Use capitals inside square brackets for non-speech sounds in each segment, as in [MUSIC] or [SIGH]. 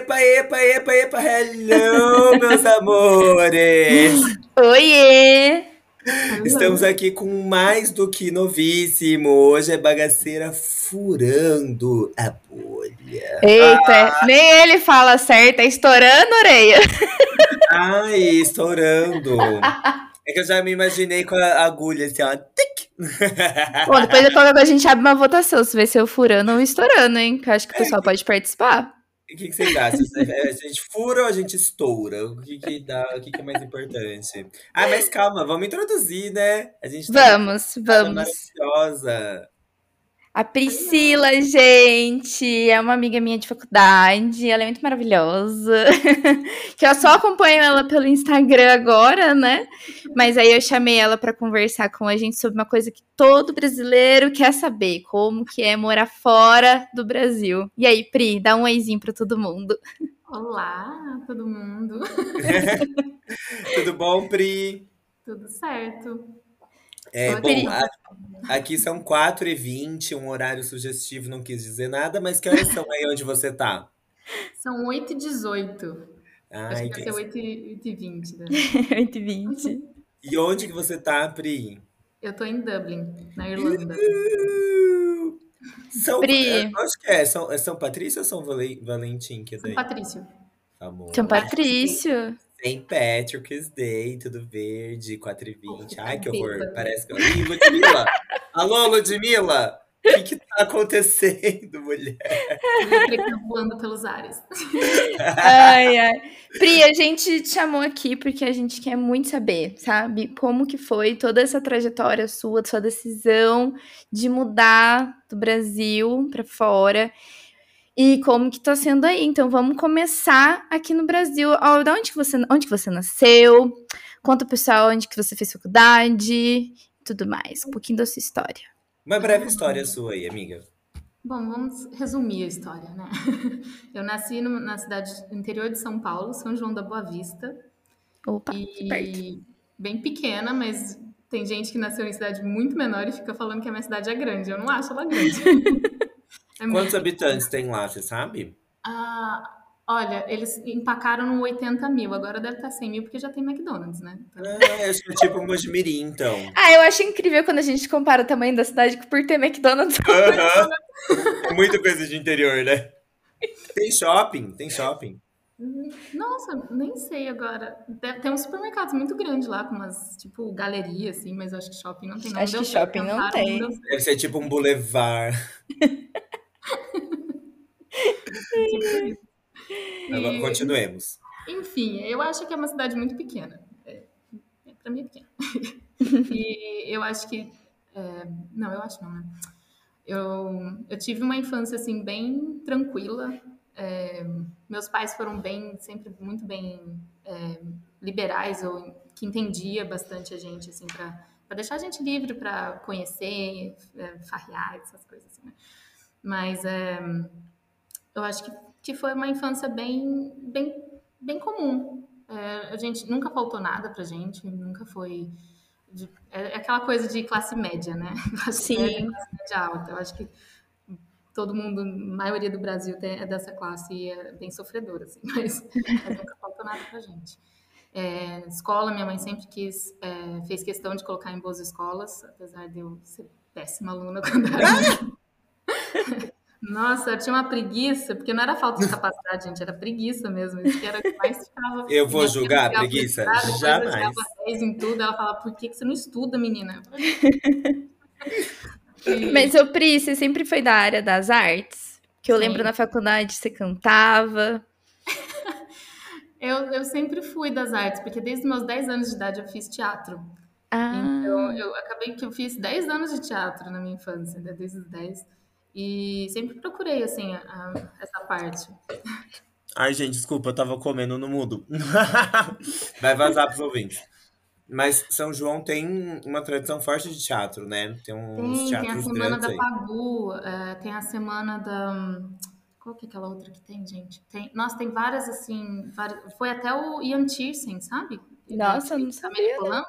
Epa, epa, epa, epa, hello, meus amores! Oiê! Estamos aqui com mais do que novíssimo. Hoje é bagaceira furando a bolha. Eita, nem ele fala certo, é estourando a orelha. Ai, estourando. É que eu já me imaginei com a agulha assim, ó. Bom, depois a gente abre uma votação se vai ser o furando ou estourando, hein? Que eu acho que o pessoal pode participar. O que, que vocês acham? A gente fura ou a gente estoura? O que, que dá? O que, que é mais importante? Ah, mas calma, vamos introduzir, né? A gente tá Vamos, vamos. maravilhosa. A Priscila, gente, é uma amiga minha de faculdade, ela é muito maravilhosa. [LAUGHS] que eu só acompanho ela pelo Instagram agora, né? Mas aí eu chamei ela pra conversar com a gente sobre uma coisa que todo brasileiro quer saber, como que é morar fora do Brasil. E aí, Pri, dá um oizinho pra todo mundo. Olá, todo mundo. [LAUGHS] Tudo bom, Pri? Tudo certo? É, bom, a- aqui são 4h20, um horário sugestivo, não quis dizer nada, mas que horas são aí onde você tá? [LAUGHS] São 8 e 18 Acho Ai, que vai ser 8 e 20 né? [LAUGHS] 8h20. [LAUGHS] E onde que você tá, Pri? Eu tô em Dublin, na Irlanda. São, Pri. Acho que é. São, é São Patrício ou São Vale- Valentim? Que é São daí? Patrício. Amor. São Patrício. St. Patrick's Day, tudo verde, 4h20. Ai, que horror. Parece que. Ih, Ludmilla! Alô, Ludmilla! O que que tá acontecendo, mulher? Voando pelos ares. Ai, ai. Pri, a gente te chamou aqui porque a gente quer muito saber, sabe? Como que foi toda essa trajetória sua, sua decisão de mudar do Brasil pra fora. E como que tá sendo aí? Então vamos começar aqui no Brasil. Ó, Da onde que você, onde que você nasceu? Conta pro pessoal onde que você fez faculdade e tudo mais. Um pouquinho da sua história. Uma breve história sua aí, amiga. Bom, vamos resumir a história, né? [LAUGHS] Eu nasci no- na cidade interior de São Paulo, São João da Boa Vista. Opa, que perto. E bem pequena, mas tem gente que nasceu em cidade muito menor e fica falando que a minha cidade é grande. Eu não acho ela grande. [LAUGHS] É Quantos habitantes tem lá, você sabe? Ah, olha, eles empacaram no 80 mil, agora deve estar 100 mil porque já tem McDonald's, né? Então, Ah, acho que é tipo Mojimirim, então. Ah, eu acho incrível quando a gente compara o tamanho da cidade por ter McDonald's. [LAUGHS] Aham. É Muita coisa de interior, né? Tem shopping, tem shopping. nossa, nem sei agora. Deve ter uns supermercados muito grandes lá, com umas, tipo, galeria, assim, mas eu acho que shopping não tem. Não Acho que shopping não tem. Deve ser tipo um boulevard. [LAUGHS] [LAUGHS] Agora, E- continuemos. Enfim, eu acho que é uma cidade muito pequena. É, é, pra mim é pequena. [LAUGHS] e eu acho que. é, não, eu acho não, né? Eu, eu tive uma infância assim bem tranquila. É, meus pais foram bem, sempre muito bem é, liberais, ou que entendia bastante a gente, assim, para deixar a gente livre para conhecer, é, farrear, essas coisas assim, né? Mas é, eu acho que, que foi uma infância bem, bem, bem comum. É, a gente nunca faltou nada pra gente, nunca foi. de- é aquela coisa de classe média, né? [LAUGHS] Classe Sim. média, classe média alta. Eu acho que todo mundo, a maioria do Brasil é dessa classe e é bem sofredora, assim, [LAUGHS] mas, mas nunca faltou nada pra gente. É, escola, minha mãe sempre quis, é, fez questão de colocar em boas escolas, apesar de eu ser péssima aluna [LAUGHS] quando era Nossa, eu tinha uma preguiça, porque não era falta de capacidade, gente, era preguiça mesmo. Isso que era o que mais ficava. [LAUGHS] Eu vou Minha julgar a preguiça? eu Jamais. 10 em tudo, ela falava, por que, que você não estuda, menina? Eu [LAUGHS] E- Mas, ô Pri, você sempre foi da área das artes? Que eu Sim. lembro na faculdade você cantava. [LAUGHS] Eu, eu sempre fui das artes, porque desde meus 10 anos de idade eu fiz teatro. Ah, Então, eu acabei que eu fiz 10 anos de teatro na minha infância, né, desde os 10. E sempre procurei, assim, a- a- essa parte. Ai, gente, desculpa, eu tava comendo no mudo. [LAUGHS] Vai vazar pros ouvintes. Mas São João tem uma tradição forte de teatro, né? Tem uns Tem, tem a teatros semana da aí. Pagu, é, tem a semana da. Qual que é aquela outra que tem, gente? Tem, nossa, tem várias, assim. várias- foi até o Ian Tiersen, sabe? Nossa, eu não Da sabia, Americolano.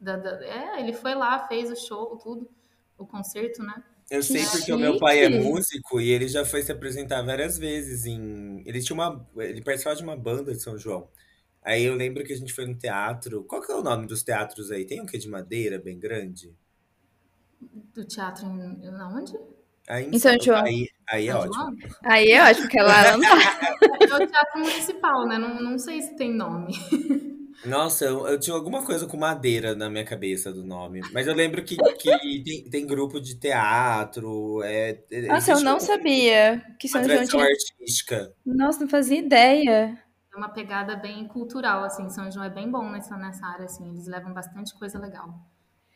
Da- da- é, ele foi lá, fez o show, tudo, o concerto, né? Eu sei Que porque o meu pai é músico e ele já foi se apresentar várias vezes em. Ele tinha uma. Ele participava de uma banda de São João. Aí eu lembro que a gente foi no teatro. Qual que é o nome dos teatros aí? Tem um que de madeira bem grande? Do teatro em. Onde? Aí Em São João. Aí, aí é São ótimo. João? aí é ótimo, porque lá [LAUGHS] não dá. É o teatro municipal, né? Não, não sei se tem nome. Nossa, eu, eu tinha alguma coisa com madeira na minha cabeça do nome. Mas eu lembro que, [LAUGHS] que tem, tem grupo de teatro. É, é- Nossa, eu existe não uma- sabia que Uma São João tradição tinha. artística. Nossa, não fazia ideia. É uma pegada bem cultural, assim. São João é bem bom nessa, nessa área, assim. Eles levam bastante coisa legal.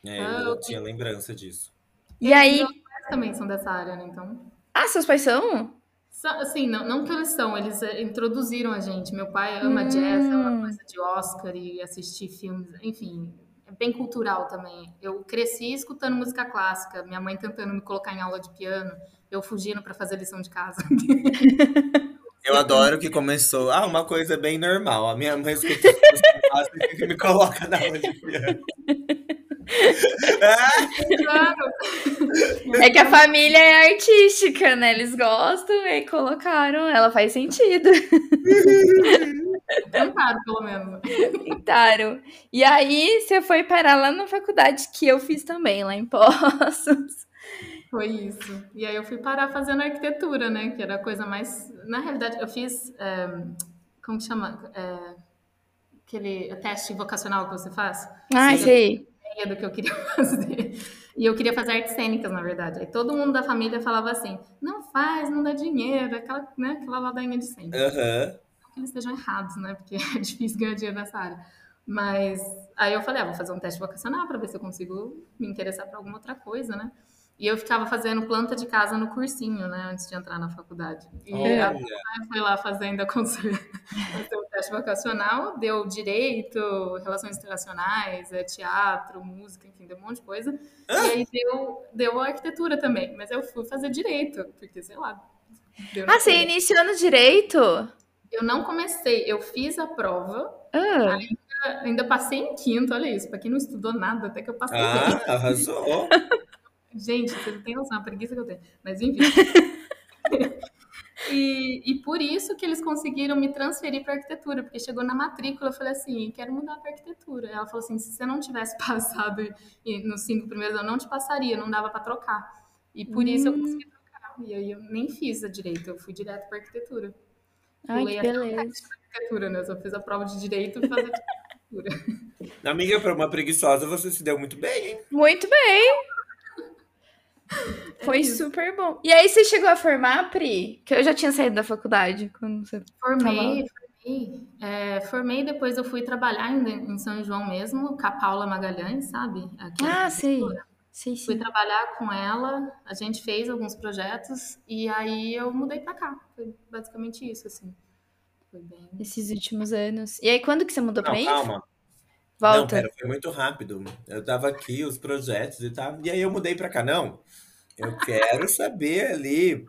É, Ah, eu eu- tinha lembrança disso. E aí. Meus pais também são dessa área, né? Então. Ah, seus pais são? Assim, não, não que eles são, eles eh, introduziram a gente. Meu pai ama jazz, ama Hum. coisa de Oscar e assistir filmes, enfim, é bem cultural também. Eu cresci escutando música clássica, minha mãe tentando me colocar em aula de piano, eu fugindo para fazer lição de casa. [LAUGHS] Eu adoro que começou. Ah, uma coisa bem normal. A minha mãe escuta música clássica que me coloca na aula de piano. [LAUGHS] Claro, É que a família é artística, né? Eles gostam e colocaram. Ela faz sentido. tentaram, pelo menos. Tentaram. E aí você foi parar lá na faculdade que eu fiz também, lá em Poços. Foi isso. E aí eu fui parar fazendo arquitetura, né? Que era a coisa mais. Na realidade, eu fiz. eh, como que chama? Eh, aquele teste vocacional que você faz. Sim. sei. Ideia do que eu queria [LAUGHS] fazer. E eu queria fazer artes cênicas, na verdade. Aí todo mundo da família falava assim: não faz, não dá dinheiro, aquela, né, aquela ladainha de sempre. Aham. Não que eles estejam errados, né? Porque [LAUGHS] é difícil ganhar dinheiro nessa área. Mas aí eu falei: ah, vou fazer um teste vocacional para ver se eu consigo me interessar por alguma outra coisa, né? E eu ficava fazendo planta de casa no cursinho, né? Antes de entrar na faculdade. E Olha. a Aí foi lá fazendo a consulta, [LAUGHS] o teste vocacional, deu direito, relações internacionais, é, teatro, música, enfim, deu um monte de coisa. E aí deu, deu arquitetura também, mas eu fui fazer direito, porque sei lá. Ah, você iniciou no direito? Eu não comecei, eu fiz a prova, Ah, ainda passei em quinto, olha isso, pra quem não estudou nada, até que eu passei. Ah, arrasou. [LAUGHS] Gente, você não tem noção, a preguiça que eu tenho. Mas enfim. [LAUGHS] e, e por isso que eles conseguiram me transferir para arquitetura, porque chegou na matrícula, eu falei assim, quero mudar para arquitetura. Ela falou assim, se você não tivesse [LAUGHS] passado e- nos cinco primeiros, eu não te passaria, não dava para trocar. E por isso eu consegui trocar. E aí eu nem fiz a direito, eu fui direto para arquitetura. ai, Pulei que beleza. arquitetura, né? Eu só fiz a prova de direito e fazer [LAUGHS] arquitetura. Amiga, para uma preguiçosa, você se deu muito bem, hein? Muito bem. Foi super bom. E aí você chegou a formar, Pri? Que eu já tinha saído da faculdade quando você. Formei, formei. É, formei, depois eu fui trabalhar ainda em São João mesmo, com a Paula Magalhães, sabe? Aqui Ah, sei. professora. Sei, Fui sim. trabalhar com ela, a gente fez alguns projetos e aí eu mudei pra cá. Foi basicamente isso, assim. Foi bem. Esses últimos anos. E aí, quando que você mudou pra Não, aí? Calma. Não, Volta. pera, foi muito rápido. Eu tava aqui, os projetos e tal, e aí eu mudei pra cá. Não, eu quero saber ali.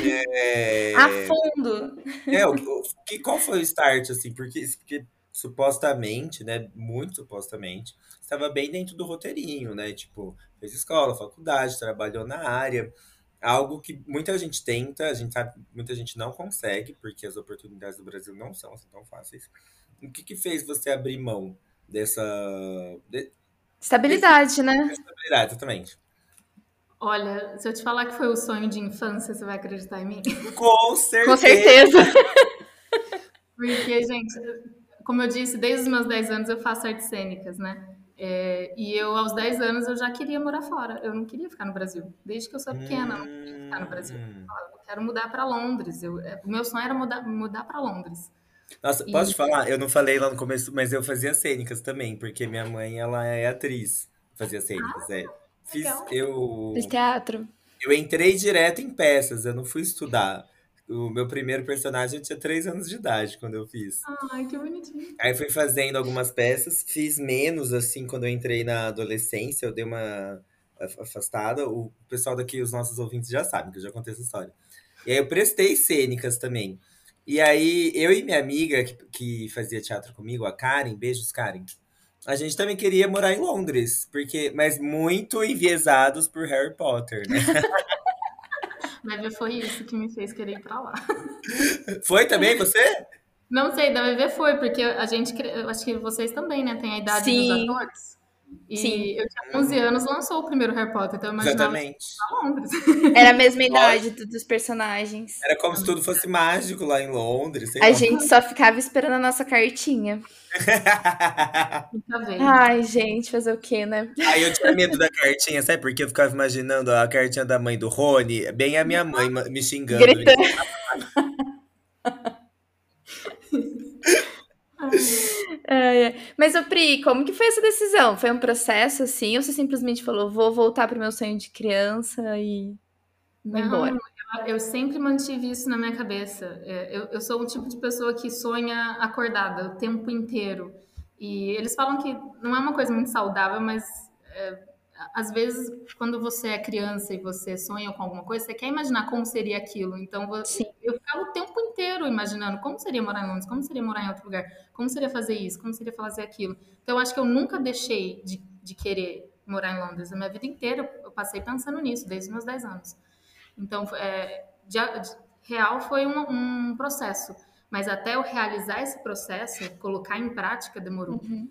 É, [LAUGHS] A fundo. é, o, o- que, qual foi o start, assim? Porque, porque supostamente, né? Muito supostamente, estava bem dentro do roteirinho, né? Tipo, fez escola, faculdade, trabalhou na área. Algo que muita gente tenta, a gente sabe, muita gente não consegue, porque as oportunidades do Brasil não são assim tão fáceis. O que que fez você abrir mão dessa, de- Estabilidade, né? dessa habilidade, exatamente? Olha, se eu te falar que foi o sonho de infância, você vai acreditar em mim? [LAUGHS] Com certeza! Com certeza. [LAUGHS] Porque, gente, como eu disse, desde os meus 10 anos eu faço artes cênicas, né? É, e eu, aos 10 anos, eu já queria morar fora. Eu não queria ficar no Brasil. Desde que eu sou pequena, eu não queria ficar no Brasil. Hum. Eu quero mudar para Londres. Eu, é, o meu sonho era mudar, mudar para Londres. Nossa, posso te falar? Eu não falei lá no começo, mas eu fazia cênicas também, porque minha mãe, ela é atriz. Fazia cênicas, é. Fiz, legal. eu, teatro. eu entrei direto em peças, eu não fui estudar. O meu primeiro personagem eu tinha três anos de idade quando eu fiz. Ai, que bonitinho. Aí fui fazendo algumas peças, fiz menos assim quando eu entrei na adolescência, eu dei uma af- afastada. O pessoal daqui, os nossos ouvintes já sabem que eu já contei essa história. E aí eu prestei cênicas também. E aí eu e minha amiga que, que fazia teatro comigo, a Karen, beijos Karen. A gente também queria morar em Londres, porque mas muito enviesados por Harry Potter, né? [LAUGHS] Deve ver foi isso que me fez querer ir pra lá. Foi também você? Não sei, deve ver foi, porque a gente, eu acho que vocês também, né, têm a idade Sim. dos atores. E Sim. eu tinha 11 anos, lançou o primeiro Harry Potter, então eu imaginava que Exatamente. pra Londres. [LAUGHS] Era a mesma idade do- dos personagens. Era como se tudo fosse mágico lá em Londres, sei A lá. gente só ficava esperando a nossa cartinha. [LAUGHS] Ai, gente, fazer o quê, né? Aí eu tinha medo da cartinha, sabe? Porque eu ficava imaginando a cartinha da mãe do Rony, bem a minha mãe me xingando. Gritando. [LAUGHS] Ai, ai. Mas, ô Pri, como que foi essa decisão? Foi um processo assim? Ou você simplesmente falou, vou voltar pro meu sonho de criança e vou Não, embora? eu- eu sempre mantive isso na minha cabeça. É, Eu, eu sou um tipo de pessoa que sonha acordada o tempo inteiro. E eles falam que não é uma coisa muito saudável, mas é, às vezes quando você é criança e você sonha com alguma coisa, você quer imaginar como seria aquilo. Então vo- Sim. eu ficava o tempo inteiro imaginando como seria morar em Londres, como seria morar em outro lugar, como seria fazer isso, como seria fazer aquilo. Então eu acho que eu nunca deixei de, de querer morar em Londres. A minha vida inteira eu passei pensando nisso, desde os meus 10 anos. Então, é, de, de- real foi um, um processo. Mas até eu realizar esse processo, colocar em prática, demorou. Uhum.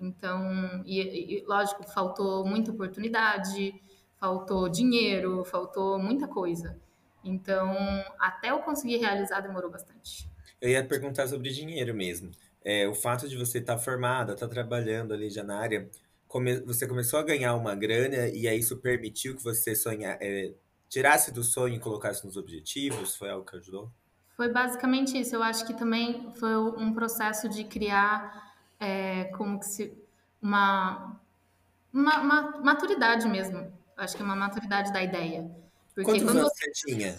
Então, e, e, lógico, faltou muita oportunidade, faltou dinheiro, faltou muita coisa. Então, até eu conseguir realizar, demorou bastante. Eu ia perguntar sobre dinheiro mesmo. É, o fato de você estar formada, estar trabalhando ali já na área, come- você começou a ganhar uma grana e aí isso permitiu que você sonha, é, tirasse do sonho e colocasse nos objetivos? Foi algo que ajudou? Foi basicamente isso. Eu acho que também foi um processo de criar é, como que se uma, uma, uma maturidade mesmo. Acho que é uma maturidade da ideia. Porque Quantos quando anos você tinha?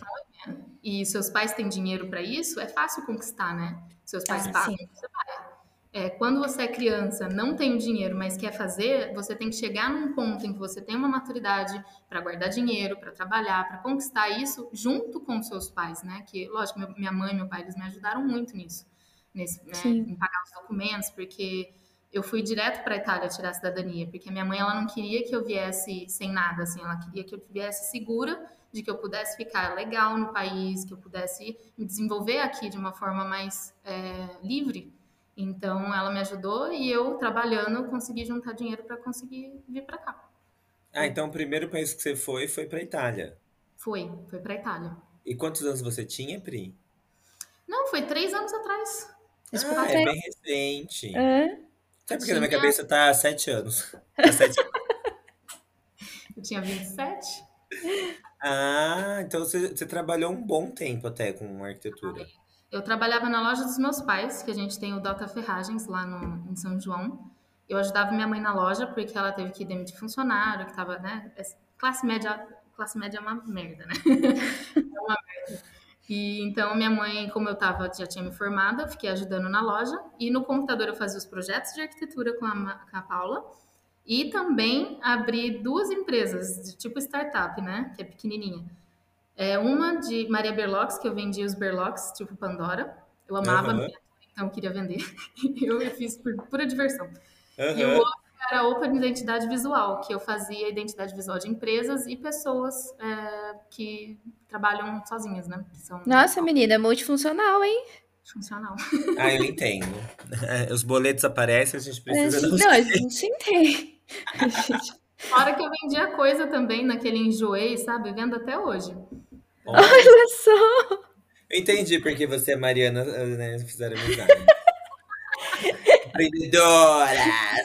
e seus pais têm dinheiro para isso, é fácil conquistar, né? Seus pais Ah, pagam, sim. você vai. É, quando você é criança, não tem o dinheiro, mas quer fazer, você tem que chegar num ponto em que você tem uma maturidade para guardar dinheiro, para trabalhar, para conquistar isso junto com seus pais, né? Que, lógico, meu- minha mãe e meu pai, eles me ajudaram muito nisso, nesse, né, em pagar os documentos, porque eu fui direto para a Itália tirar a cidadania, porque a minha mãe ela não queria que eu viesse sem nada, assim, ela queria que eu viesse segura de que eu pudesse ficar legal no país, que eu pudesse me desenvolver aqui de uma forma mais é, livre. Então, ela me ajudou e eu, trabalhando, consegui juntar dinheiro para conseguir vir para cá. Ah, então o primeiro país que você foi foi pra Itália. Foi, foi para Itália. E quantos anos você tinha, Pri? Não, foi três anos atrás. Ah, eu é bem recente. Hã? Sabe porque na minha Tinha- cabeça tá há sete anos. Tá sete anos. [LAUGHS] eu tinha 27. Ah, então você, você trabalhou um bom tempo até com arquitetura. Eu trabalhava na loja dos meus pais, que a gente tem o Dota Ferragens lá no, em São João. Eu ajudava minha mãe na loja porque ela teve que demitir funcionário, que tava, né? Classe média, classe média é uma merda, né? [LAUGHS] É uma merda. E então minha mãe, como eu tava, já tinha me formado, eu fiquei ajudando na loja e no computador eu fazia os projetos de arquitetura com a, com a Paula e também abri duas empresas de tipo startup, né? Que é pequenininha. É uma de Maria Berlocks, que eu vendia os Berlocks, tipo Pandora. Eu amava, Aham. miniatura, então eu queria vender. [LAUGHS] eu, fiz por pura diversão. E o outro era Open Identidade Visual, que eu fazia identidade visual de empresas e pessoas é, que trabalham sozinhas, né? Que são Nossa, menina, multifuncional, hein? funcional. Ah, eu entendo. Os boletos aparecem, a gente A precisa gente, não não, a gente entende. A gente- Fora que eu vendia coisa também naquele enjoei, sabe? Vendo até hoje. Olha só! Eu entendi porque você e a Mariana né, fizeram amizade. Empreendedoras!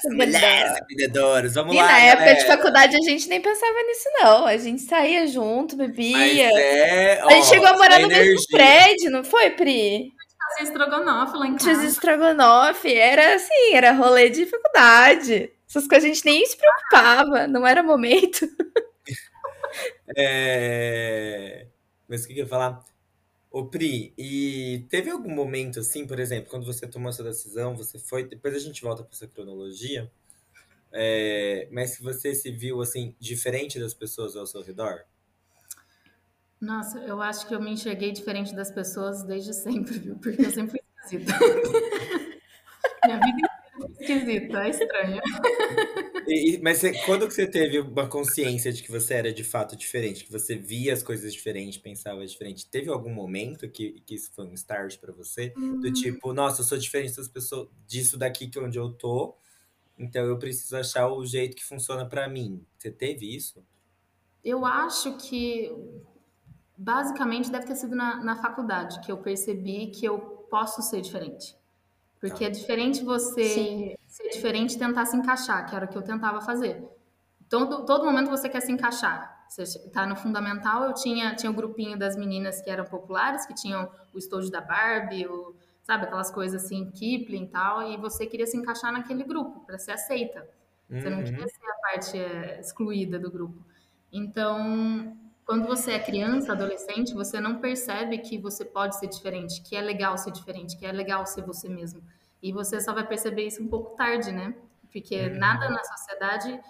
Mulheres empreendedoras! Vamos E lá, na época de faculdade a gente nem pensava nisso, não. A gente saía junto, Mas bebia. é, a gente chegou a morar a no mesmo energia. prédio, não foi, Pri? fazia estrogonofe lá em Tinha casa. estrogonofe, era assim, era rolê de faculdade. Essas coisas a gente nem se preocupava, não era momento. [LAUGHS] É... Mas o que, que eu ia falar? Ô, Pri, e teve algum momento assim, por exemplo, quando você tomou essa decisão, você foi. Depois a gente volta para essa cronologia. É... Mas que você se viu assim, diferente das pessoas ao seu redor? Nossa, eu acho que eu me enxerguei diferente das pessoas desde sempre, viu? Porque eu sempre fui esquisita. [LAUGHS] Minha vida esquisita, é estranho. E- mas você- quando que você teve uma consciência de que você era de fato diferente, que você via as coisas diferente, pensava diferente? Teve algum momento que, que isso foi um start pra você? Do tipo, nossa, eu sou diferente das pessoas, disso daqui que onde eu tô, então eu preciso achar o jeito que funciona pra mim. Você teve isso? Eu acho que basicamente deve ter sido na, na faculdade que eu percebi que eu posso ser diferente. Porque Tá. é diferente você Sim. ser diferente e tentar se encaixar, que era o que eu tentava fazer. Todo, todo momento você quer se encaixar. Você tá no fundamental, eu tinha, tinha o grupinho das meninas que eram populares, que tinham o estojo da Barbie, o, sabe, aquelas coisas assim, Kipling e tal, e você queria se encaixar naquele grupo para ser aceita. Você não Uhum. queria ser a parte é, excluída do grupo. Então, quando você é criança, adolescente, você não percebe que você pode ser diferente, que é legal ser diferente, que é legal ser você mesmo. E você só vai perceber isso um pouco tarde, né? Porque Uhum. nada na sociedade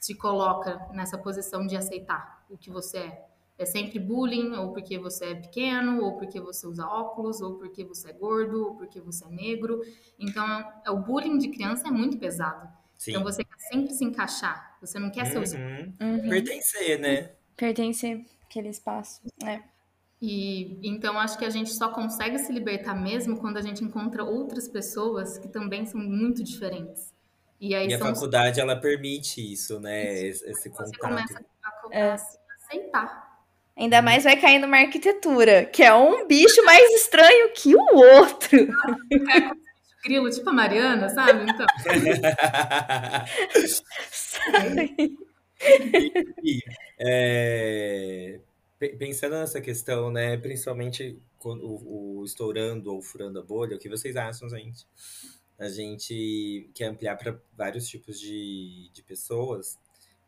te coloca nessa posição de aceitar o que você é. É sempre bullying, ou porque você é pequeno, ou porque você usa óculos, ou porque você é gordo, ou porque você é negro. Então, o bullying de criança é muito pesado. Sim. Então você quer sempre se encaixar. Você não quer ser o Uhum. Uhum. Pertencer, né? Pertence àquele espaço. É. E então acho que a gente só consegue se libertar mesmo quando a gente encontra outras pessoas que também são muito diferentes. E aí E a são os faculdade, ela permite isso, né? Esse, esse você contato. começa a, É. a se aceitar. Ainda mais vai cair numa arquitetura, que é um bicho mais estranho que o outro. Grilo, tipo a Mariana, sabe? Então, [LAUGHS] [LAUGHS] Sabe? É, pe- pensando nessa questão, né, principalmente quando o, o estourando ou furando a bolha, o que vocês acham, gente? A gente quer ampliar para vários tipos de, de pessoas.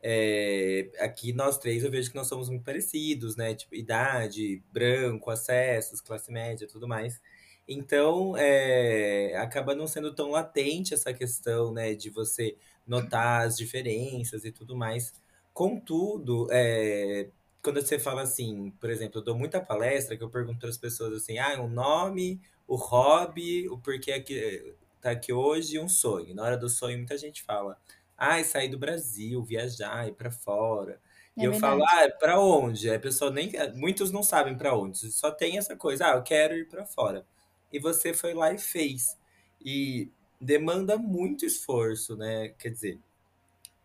É, aqui nós três eu vejo que nós somos muito parecidos, né? Tipo, idade, branco, acessos, classe média, tudo mais. Então, é, acaba não sendo tão latente essa questão, né, de você notar as diferenças e tudo mais. Contudo, é, quando você fala assim, por exemplo, eu dou muita palestra que eu pergunto para as pessoas assim, ah, o nome, o hobby, o porquê aqui, tá aqui hoje e um sonho. Na hora do sonho, muita gente fala, ah, sair do Brasil, viajar, ir para fora. E É eu falo, verdade. ah, para onde? A pessoa nem, muitos não sabem para onde, só tem essa coisa, ah, eu quero ir para fora. E você foi lá e fez. E demanda muito esforço, né? Quer dizer,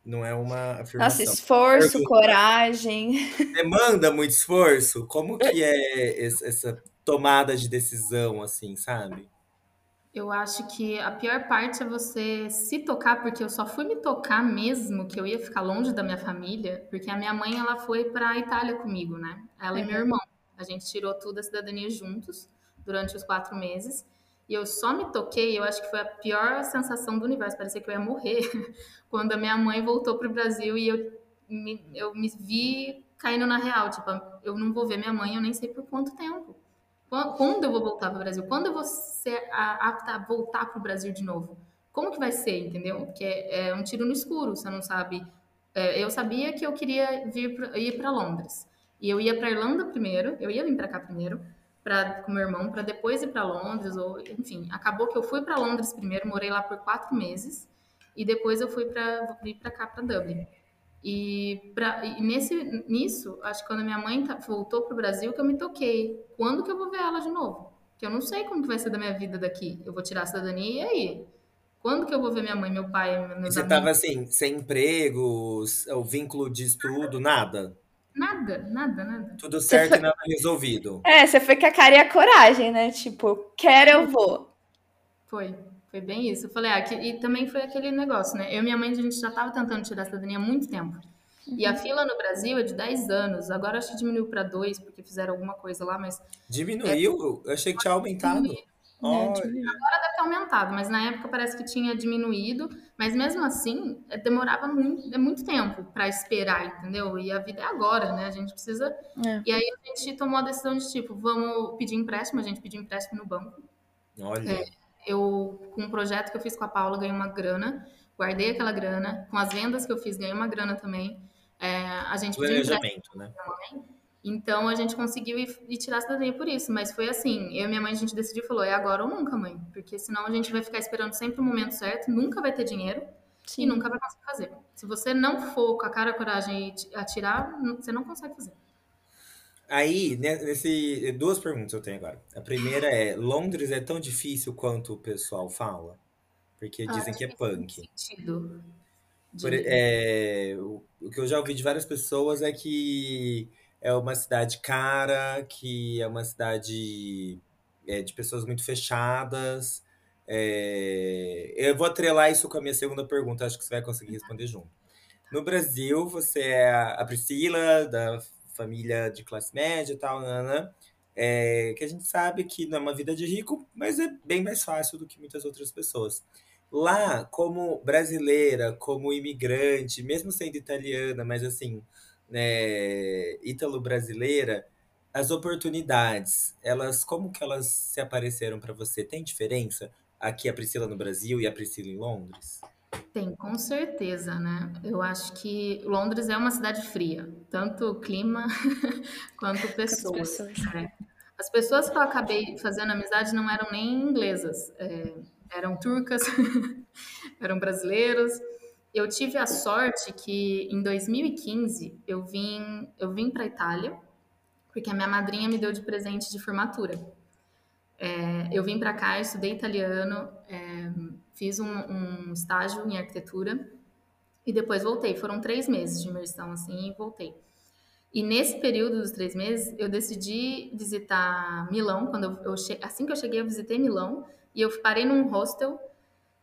não é uma Nossa, afirmação. esforço, Pergunta. coragem. Demanda muito esforço? Como que é es- essa tomada de decisão, assim, sabe? eu acho que a pior parte é você se tocar, porque eu só fui me tocar mesmo que eu ia ficar longe da minha família, porque a minha mãe ela foi para a Itália comigo, né? Ela e meu Uhum. irmão. A gente tirou tudo a cidadania juntos durante os quatro meses. E eu só me toquei, eu acho que foi a pior sensação do universo. Parecia que eu ia morrer [LAUGHS] quando a minha mãe voltou pro Brasil e eu me, eu me vi caindo na real. Tipo, eu não vou ver minha mãe, eu nem sei por quanto tempo. Quan- Quando eu vou voltar para o Brasil? Quando eu vou ser apta a voltar para o Brasil de novo? Como que vai ser, entendeu? Porque é, é um tiro no escuro, você não sabe. É, eu sabia que eu queria vir pra, ir para Londres. E eu ia para Irlanda primeiro, eu ia vir para cá primeiro, pra, com meu irmão, para depois ir para Londres, ou enfim. Acabou que eu fui para Londres primeiro, morei lá por quatro meses, e depois eu fui para vir para cá, para Dublin. E, pra, e nesse, nisso, acho que quando a minha mãe tá- voltou pro Brasil, que eu me toquei. Quando que eu vou ver ela de novo? Que eu não sei como que vai ser da minha vida daqui. Eu vou tirar a cidadania e aí? Quando que eu vou ver minha mãe, meu pai, meus você amigos? tava assim, sem emprego, o vínculo de estudo, nada. Nada, nada, nada. Tudo certo foi- e nada resolvido. É, você foi com a cara e a coragem, né? Tipo, quero, eu vou. Foi, foi bem isso. Eu falei, ah, que, e também foi aquele negócio, né? Eu e minha mãe, a gente já tava tentando tirar a cidadania há muito tempo. E a fila no Brasil é de 10 anos. Agora acho que diminuiu para 2, porque fizeram alguma coisa lá, mas Diminuiu? Eu achei que tinha aumentado. Olha, Agora deve ter aumentado, mas na época parece que tinha diminuído. Mas mesmo assim, é, demorava muito, é muito tempo para esperar, entendeu? E a vida é agora, né? A gente precisa. É. E aí a gente tomou a decisão de tipo, vamos pedir empréstimo. A gente pediu empréstimo no banco. olha. Eu, com um projeto que eu fiz com a Paula, ganhei uma grana, guardei aquela grana. Com as vendas que eu fiz, ganhei uma grana também. É, a gente. Planejamento, né? Então a gente conseguiu ir, ir tirar a cidadania por isso. Mas foi assim: eu e minha mãe a gente decidiu e falou: é agora ou nunca, mãe. Porque senão a gente vai ficar esperando sempre o momento certo, nunca vai ter dinheiro e nunca vai conseguir fazer. Se você não for com a cara, a coragem e ti- atirar, você não consegue fazer. Aí, né, nesse, duas perguntas eu tenho agora. A primeira é: Londres é tão difícil quanto o pessoal fala? Porque Ah, dizem que é punk. sentido. De- Por- é, o, o que eu já ouvi de várias pessoas é que é uma cidade cara, que é uma cidade é, de pessoas muito fechadas. É, eu vou atrelar isso com a minha segunda pergunta, acho que você vai conseguir responder junto. No Brasil, você é a Priscila, da família de classe média e tal, nanã, é, que a gente sabe que não é uma vida de rico, mas é bem mais fácil do que muitas outras pessoas. Lá, como brasileira, como imigrante, mesmo sendo italiana, mas assim, né, ítalo-brasileira, as oportunidades, elas, como que elas se apareceram para você? Tem diferença? Aqui a Priscila no Brasil e a Priscila em Londres? Tem, com certeza, né? Eu acho que Londres é uma cidade fria, tanto clima [LAUGHS] quanto pessoas. pessoas. né? As pessoas que eu acabei fazendo amizade não eram nem inglesas, é, eram turcas, [LAUGHS] eram brasileiros. Eu tive a sorte que em 2015 eu vim, eu vim para Itália, porque a minha madrinha me deu de presente de formatura. É, eu vim para cá, estudei italiano, é, fiz um, um estágio em arquitetura e depois voltei. Foram três meses de imersão assim e voltei. E nesse período dos três meses, eu decidi visitar Milão. Quando eu, eu assim que eu cheguei, eu visitei Milão e eu parei num hostel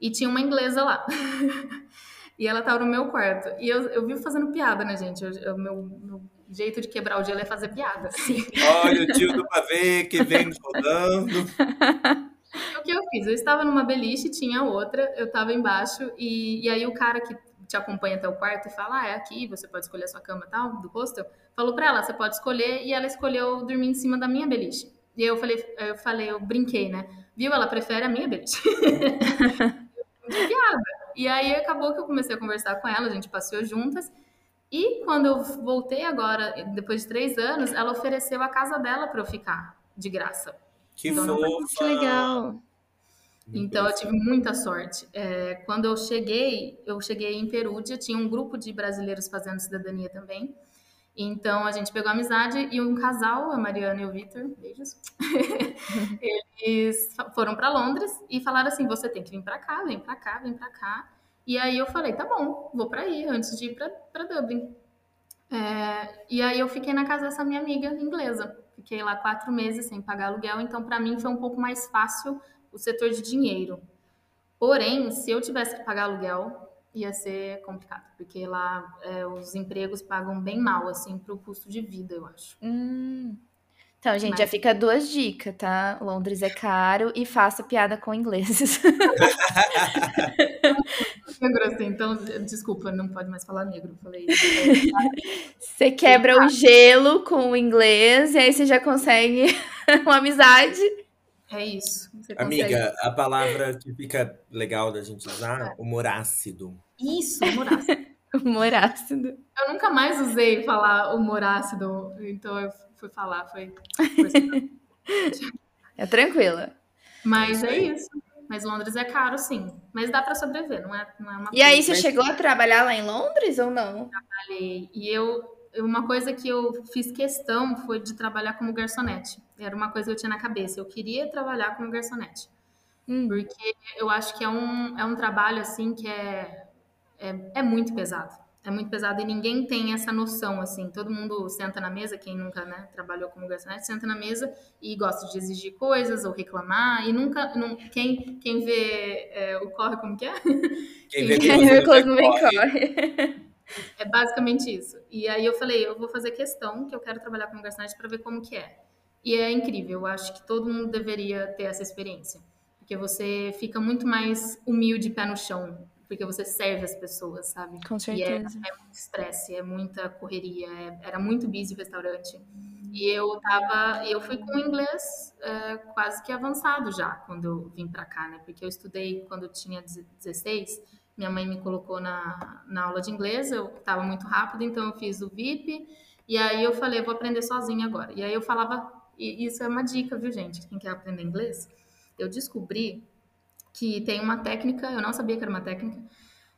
e tinha uma inglesa lá. [LAUGHS] e ela tava no meu quarto. E eu, eu vivo fazendo piada, né, gente? O meu, meu jeito de quebrar o gelo é fazer piada. Olha o tio do pavê que vem rodando. [LAUGHS] O que eu fiz? Eu estava numa beliche, tinha outra, eu estava embaixo, e, e aí o cara que te acompanha até o quarto e fala, ah, é aqui, você pode escolher a sua cama e tal, do hostel, falou pra ela, você pode escolher, e ela escolheu dormir em cima da minha beliche. E aí eu falei, eu falei, eu brinquei, né? Viu? Ela prefere a minha beliche. [LAUGHS] Piada. E aí acabou que eu comecei a conversar com ela, a gente passeou juntas, e quando eu voltei agora, depois de três anos, ela ofereceu a casa dela para eu ficar, de graça. Que Então, fofa. Que legal. Então eu tive muita sorte. É, quando eu cheguei, eu cheguei em Perúdia, tinha um grupo de brasileiros fazendo cidadania também. Então a gente pegou amizade e um casal, a Mariana e o Vitor, beijos, [LAUGHS] eles foram para Londres e falaram assim: você tem que vir para cá, vem para cá, vem para cá. E aí eu falei: tá bom, vou para aí, antes de ir para Dublin. É, e aí eu fiquei na casa dessa minha amiga inglesa. Fiquei lá quatro meses sem pagar aluguel, então para mim foi um pouco mais fácil o setor de dinheiro. Porém, se eu tivesse que pagar aluguel, ia ser complicado, porque lá é, os empregos pagam bem mal, assim, pro custo de vida, eu acho. Hum. Então, gente, Mas- já fica duas dicas, tá? Londres é caro e faça piada com ingleses. Negro, assim, então, desculpa, não pode mais falar negro, falei. [LAUGHS] Você quebra o gelo com o inglês e aí você já consegue [LAUGHS] uma amizade. É isso. Consegue. Amiga, a palavra que fica legal da gente usar, humor ácido. Isso, humor ácido. [LAUGHS] Humor ácido. Eu nunca mais usei falar humor ácido, então eu fui falar, foi. [LAUGHS] É tranquila. Mas é isso. Mas Londres é caro, sim. Mas dá pra sobreviver, não é, não é uma E aí, você chegou a trabalhar lá em Londres ou não? trabalhei. E eu, eu- uma coisa que eu fiz questão foi de trabalhar como garçonete. Era uma coisa que eu tinha na cabeça. Eu queria trabalhar como garçonete. Hum. Porque eu acho que é um, é um trabalho, assim, que é, é, é muito pesado. É muito pesado e ninguém tem essa noção, assim. Todo mundo senta na mesa, quem nunca né, trabalhou como garçonete, senta na mesa e gosta de exigir coisas ou reclamar. E nunca... Não, quem, quem vê é, o corre, como que é? [LAUGHS] Quem vê no close não vem corre. corre. [LAUGHS] É basicamente isso. E aí eu falei, eu vou fazer questão que eu quero trabalhar como garçonete para ver como que é. E é incrível, eu acho que todo mundo deveria ter essa experiência. Porque você fica muito mais humilde, pé no chão, porque você serve as pessoas, sabe? Com E é, certeza. é muito estresse, é muita correria, é- era muito busy o restaurante. E eu tava, eu fui com inglês é, quase que avançado já quando eu vim pra cá, né? Porque eu estudei quando eu tinha 16, minha mãe me colocou na, na aula de inglês, eu tava muito rápido, então eu fiz o VIP, e aí eu falei, eu vou aprender sozinha agora. E aí eu falava, e isso é uma dica, viu, gente? Quem quer aprender inglês, eu descobri que tem uma técnica, eu não sabia que era uma técnica.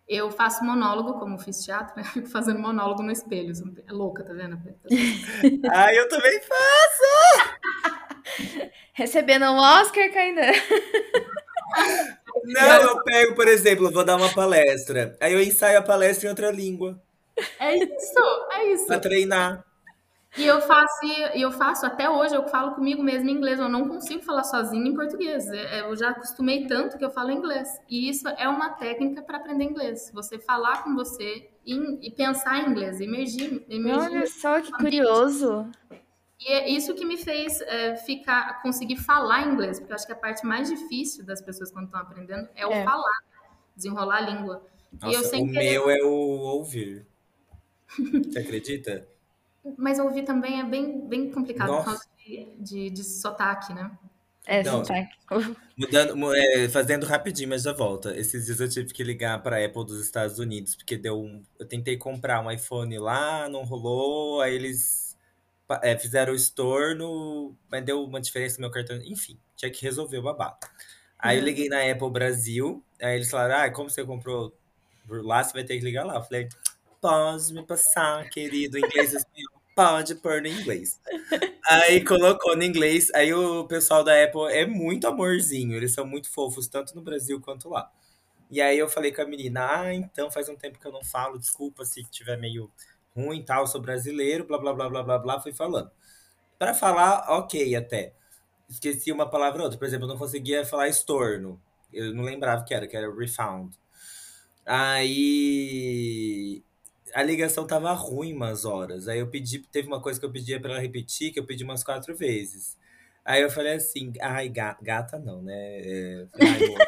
Eu faço monólogo, como fiz teatro, né? Fico fazendo monólogo no espelho. É louca, tá vendo? [LAUGHS] Ah, eu também [LAUGHS] Recebendo um Oscar, Kainan. [LAUGHS] Não, eu pego, por exemplo, vou dar uma palestra. Aí eu ensaio a palestra em outra língua. É isso, é isso. Pra treinar. E eu faço, e eu faço até hoje, eu falo comigo mesmo em inglês. Eu não consigo falar sozinha em português. É, Eu já acostumei tanto que eu falo inglês. E isso é uma técnica para aprender inglês. Você falar com você e, e pensar em inglês, emergir, emergir Olha só que curioso. E é isso que me fez é, ficar, conseguir falar inglês, porque eu acho que a parte mais difícil das pessoas quando estão aprendendo é o É. falar, desenrolar a língua. e eu Nossa, o querer, meu é o ouvir. Você acredita? Mas ouvir também é bem, bem complicado por Nossa. causa de, de, de sotaque, né? É, Não. sotaque. [LAUGHS] Mudando, mu- é, fazendo rapidinho, mas já volta. Esses dias eu tive que ligar para Apple dos Estados Unidos, porque deu um. Eu tentei comprar um iPhone lá, não rolou, aí eles é, fizeram o estorno, mas deu uma diferença no meu cartão. Enfim, tinha que resolver o babado. Aí eu Uhum. liguei na Apple Brasil, aí eles falaram: Ah, como você comprou por lá, você vai ter que ligar lá. Eu falei: Pode me passar, querido, inglês e espanhol. Pode pôr no inglês. Aí colocou no inglês. Aí o pessoal da Apple é muito amorzinho. Eles são muito fofos, tanto no Brasil quanto lá. E aí eu falei com a menina: Ah, então faz um tempo que eu não falo. Desculpa se tiver meio ruim tal. Sou brasileiro, blá blá blá blá blá blá. Fui falando. Pra falar, ok até. Esqueci uma palavra ou outra. Por exemplo, eu não conseguia falar estorno. Eu não lembrava que era, que era refound. Aí a ligação tava ruim umas horas. Aí eu pedi, teve uma coisa que eu pedia pra ela repetir, que eu pedi umas quatro vezes. Aí eu falei assim, ai, ga- gata não, né? É, falei, "Ai, amor,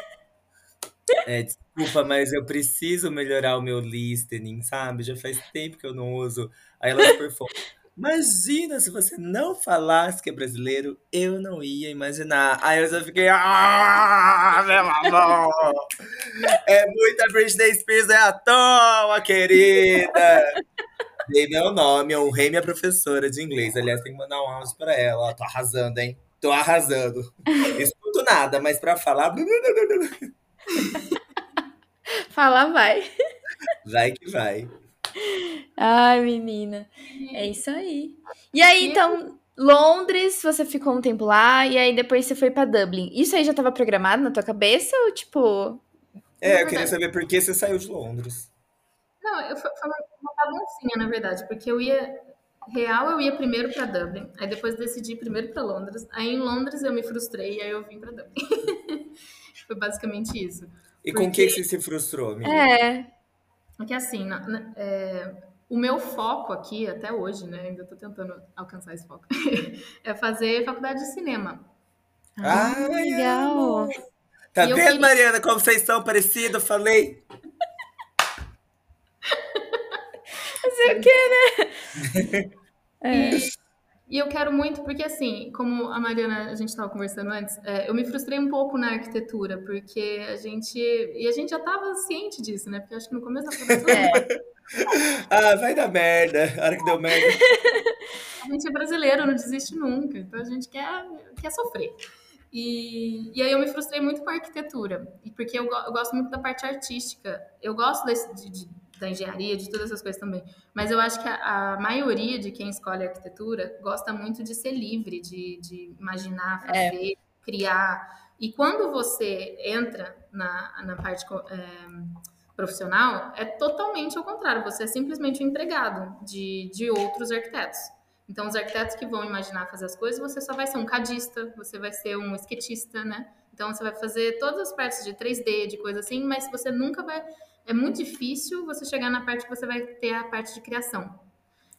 [LAUGHS] é, desculpa, mas eu preciso melhorar o meu listening, sabe? Já faz tempo que eu não uso. Aí ela super fofa. Imagina se você não falasse que é brasileiro, eu não ia imaginar. Aí eu já fiquei, ah, meu amor! É muita Britney Spears é à toa, querida! Dei meu nome, honrei minha professora de inglês. Aliás, tem que mandar um áudio pra ela. Ó, tô arrasando, hein? Tô arrasando. Escuto nada, mas pra falar. Fala, vai. Vai que vai. Ai, menina. É isso aí. E aí, então, Londres, você ficou um tempo lá, e aí depois você foi pra Dublin. Isso aí já tava programado na tua cabeça ou tipo. É, eu queria saber por que você saiu de Londres. Não, eu, foi uma, baguncinha, na verdade, porque eu ia. Real, eu ia primeiro pra Dublin, aí depois decidi ir primeiro pra Londres. Aí em Londres eu me frustrei e aí eu vim pra Dublin. [LAUGHS] foi basicamente isso. E com o Porque- que você se frustrou, amiga? É. Porque assim, na- na- é, o meu foco aqui, até hoje, né? Ainda tô tentando alcançar esse foco, [LAUGHS] é fazer faculdade de cinema. Ai, legal. amor. Tá E vendo, queria- Mariana, como vocês são parecidos? Eu falei. Fazer o quê, né? [LAUGHS] É. E eu quero muito, porque assim, como a Mariana, a gente estava conversando antes, é, eu me frustrei um pouco na arquitetura, porque a gente. E a gente já estava ciente disso, né? Porque acho que no começo da [LAUGHS] É. Ah, vai dar merda. A hora que deu merda. [LAUGHS] a gente é brasileiro, não desiste nunca. Então a gente quer, quer sofrer. E, e aí eu me frustrei muito com a arquitetura, e porque eu, eu gosto muito da parte artística. Eu gosto desse- de- de- da engenharia, de todas essas coisas também. Mas eu acho que a, a maioria de quem escolhe arquitetura gosta muito de ser livre, de, de imaginar, fazer, criar. E quando você entra na, na parte é, profissional, é totalmente ao contrário. Você é simplesmente um empregado de, de outros arquitetos. Então, os arquitetos que vão imaginar fazer as coisas, você só vai ser um cadista, você vai ser um esquetista, né? Então, você vai fazer todas as partes de 3D, de coisa assim, mas você nunca vai. É muito difícil você chegar na parte que você vai ter a parte de criação.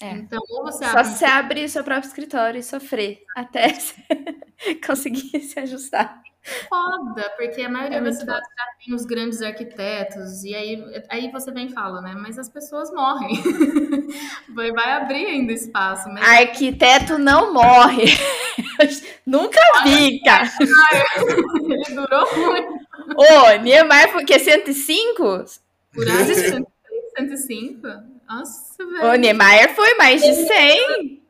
É. Então, ou você Só abre se abrir seu próprio escritório e sofrer até [LAUGHS] você conseguir se ajustar. foda, porque a maioria É das cidades já tem os grandes arquitetos, e aí, aí você vem e fala, né? Mas as pessoas morrem. [LAUGHS] vai, vai abrir ainda espaço. Mas Arquiteto não morre. [LAUGHS] Nunca vi, cara. ele durou muito. Ô, Niemeyer quê? 105? Por 103, 105. [LAUGHS] Nossa, velho. O Niemeyer foi mais de 100.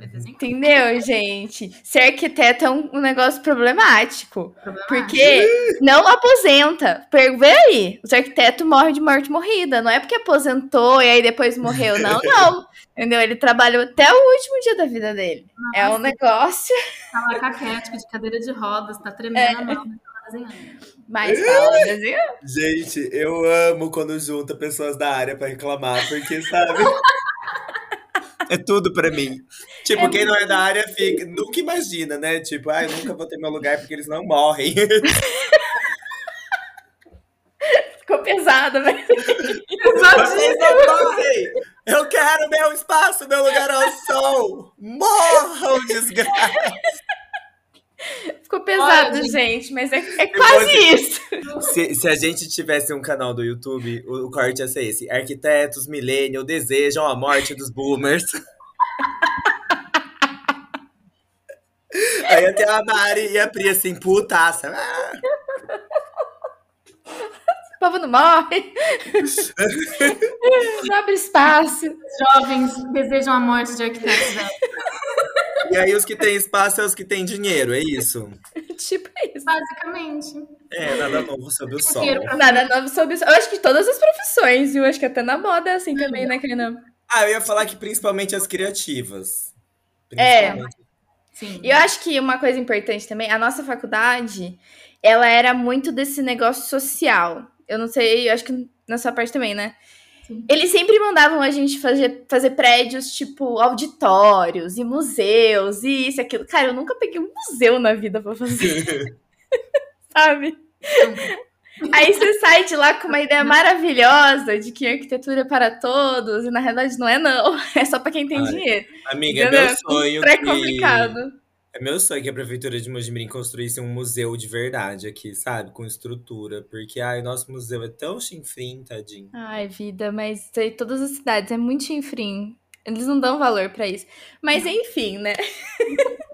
Vai desenhar. Entendeu, gente? Ser arquiteto é um, um negócio problemático. Problemático. Porque não aposenta. Vê aí, os arquitetos morrem de morte morrida. Não é porque aposentou e aí depois morreu. Não, [LAUGHS] não. Entendeu? Ele trabalhou até o último dia da vida dele. É um negócio. Tá lá caquético, de cadeira de rodas, tá tremendo a mão, tá desenhando. Mas fala, desenho. Gente, eu amo quando junta pessoas da área pra reclamar, porque, sabe? É tudo pra mim. Tipo, quem não é da área fica. Nunca imagina, né? Tipo, ah, eu nunca vou ter meu lugar porque eles não morrem. [LAUGHS] Ficou pesado, [LAUGHS] velho. Morrem! Eu quero meu espaço, meu lugar ao sol! Morram, desgraça! [LAUGHS] Ficou pesado, Olha, gente, mas é, é quase isso. Se, se a gente tivesse um canal do YouTube, o, o corte ia ser esse: Arquitetos millennial desejam a morte dos boomers. [LAUGHS] Aí até a Mari e a Pri assim, putaça. Ah, povo não morre. [LAUGHS] Não abre espaço. Jovens desejam a morte de arquitetos. E aí os que têm espaço são os que têm dinheiro, é isso. [LAUGHS] Tipo isso. Basicamente. É, nada novo sob o sol. Nada novo sobre isso. Eu acho que todas as profissões, viu? Acho que até na moda é assim também, né, Karina? Ah, eu ia falar que principalmente as criativas. É. Principalmente. Sim. E eu acho que uma coisa importante também, a nossa faculdade, ela era muito desse negócio social. Eu não sei, eu acho que na sua parte também, né? Sim. Eles sempre mandavam a gente fazer, fazer prédios, tipo, auditórios e museus e isso e aquilo. Cara, eu nunca peguei um museu na vida pra fazer, [LAUGHS] [LAUGHS] sabe? Aí você sai de lá com uma ideia maravilhosa de que arquitetura é para todos, e na realidade não é não. [LAUGHS] É só pra quem tem Ai, dinheiro. Amiga, é Entendeu? meu sonho É que... É meu sonho que a prefeitura de Mojimirim construísse um museu de verdade aqui, sabe? Com estrutura. Porque, ai, o nosso museu é tão chinfrim, tadinho. Ai, vida, mas isso aí, todas as cidades é muito chinfrim. Eles não dão valor pra isso. Mas enfim, né? [LAUGHS]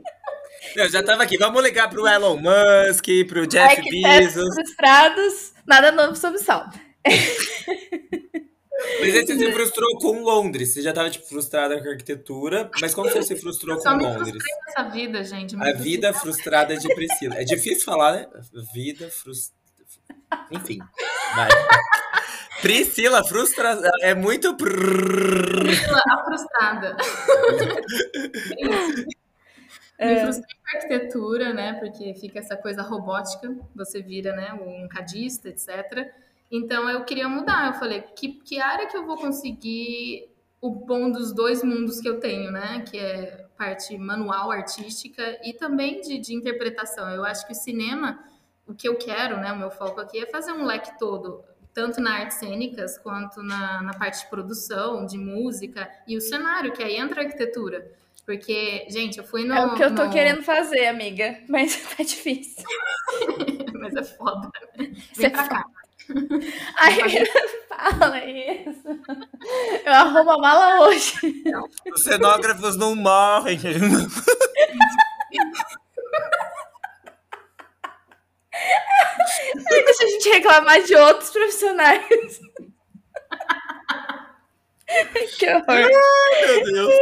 Eu já tava aqui, vamos ligar pro Elon Musk, pro Jeff Arquitetos Bezos. frustrados, nada novo sob o sol. [LAUGHS] Mas aí você se frustrou com Londres. Você já tava, tipo, frustrada com a arquitetura. Mas como você se frustrou com me Londres? nessa vida, gente. A vida frustrada de Priscila. É difícil falar, né? Vida frustrada. Enfim. Vai. Priscila, frustração. É muito. Priscila, a frustrada. [LAUGHS] Me frustrei com a arquitetura, né? Porque fica essa coisa robótica, você vira, né, um cadista, etc. Então eu queria mudar. Eu falei, que, que área que eu vou conseguir o bom dos dois mundos que eu tenho, né? Que é parte manual, artística e também de, de interpretação. Eu acho que o cinema, o que eu quero, né? O meu foco aqui é fazer um leque todo, tanto na artes cênicas quanto na, na parte de produção, de música e o cenário, que aí entra a arquitetura. Porque, gente, eu fui no. é o que eu tô no- querendo fazer, amiga. Mas [LAUGHS] tá difícil. [LAUGHS] Mas é foda. né? Você Vem pra cá. [LAUGHS] Ai, [LAUGHS] fala isso. Eu arrumo a mala hoje. [LAUGHS] Os cenógrafos não morrem. Ai, Deixa a gente reclamar de outros profissionais. que horror. Meu Deus.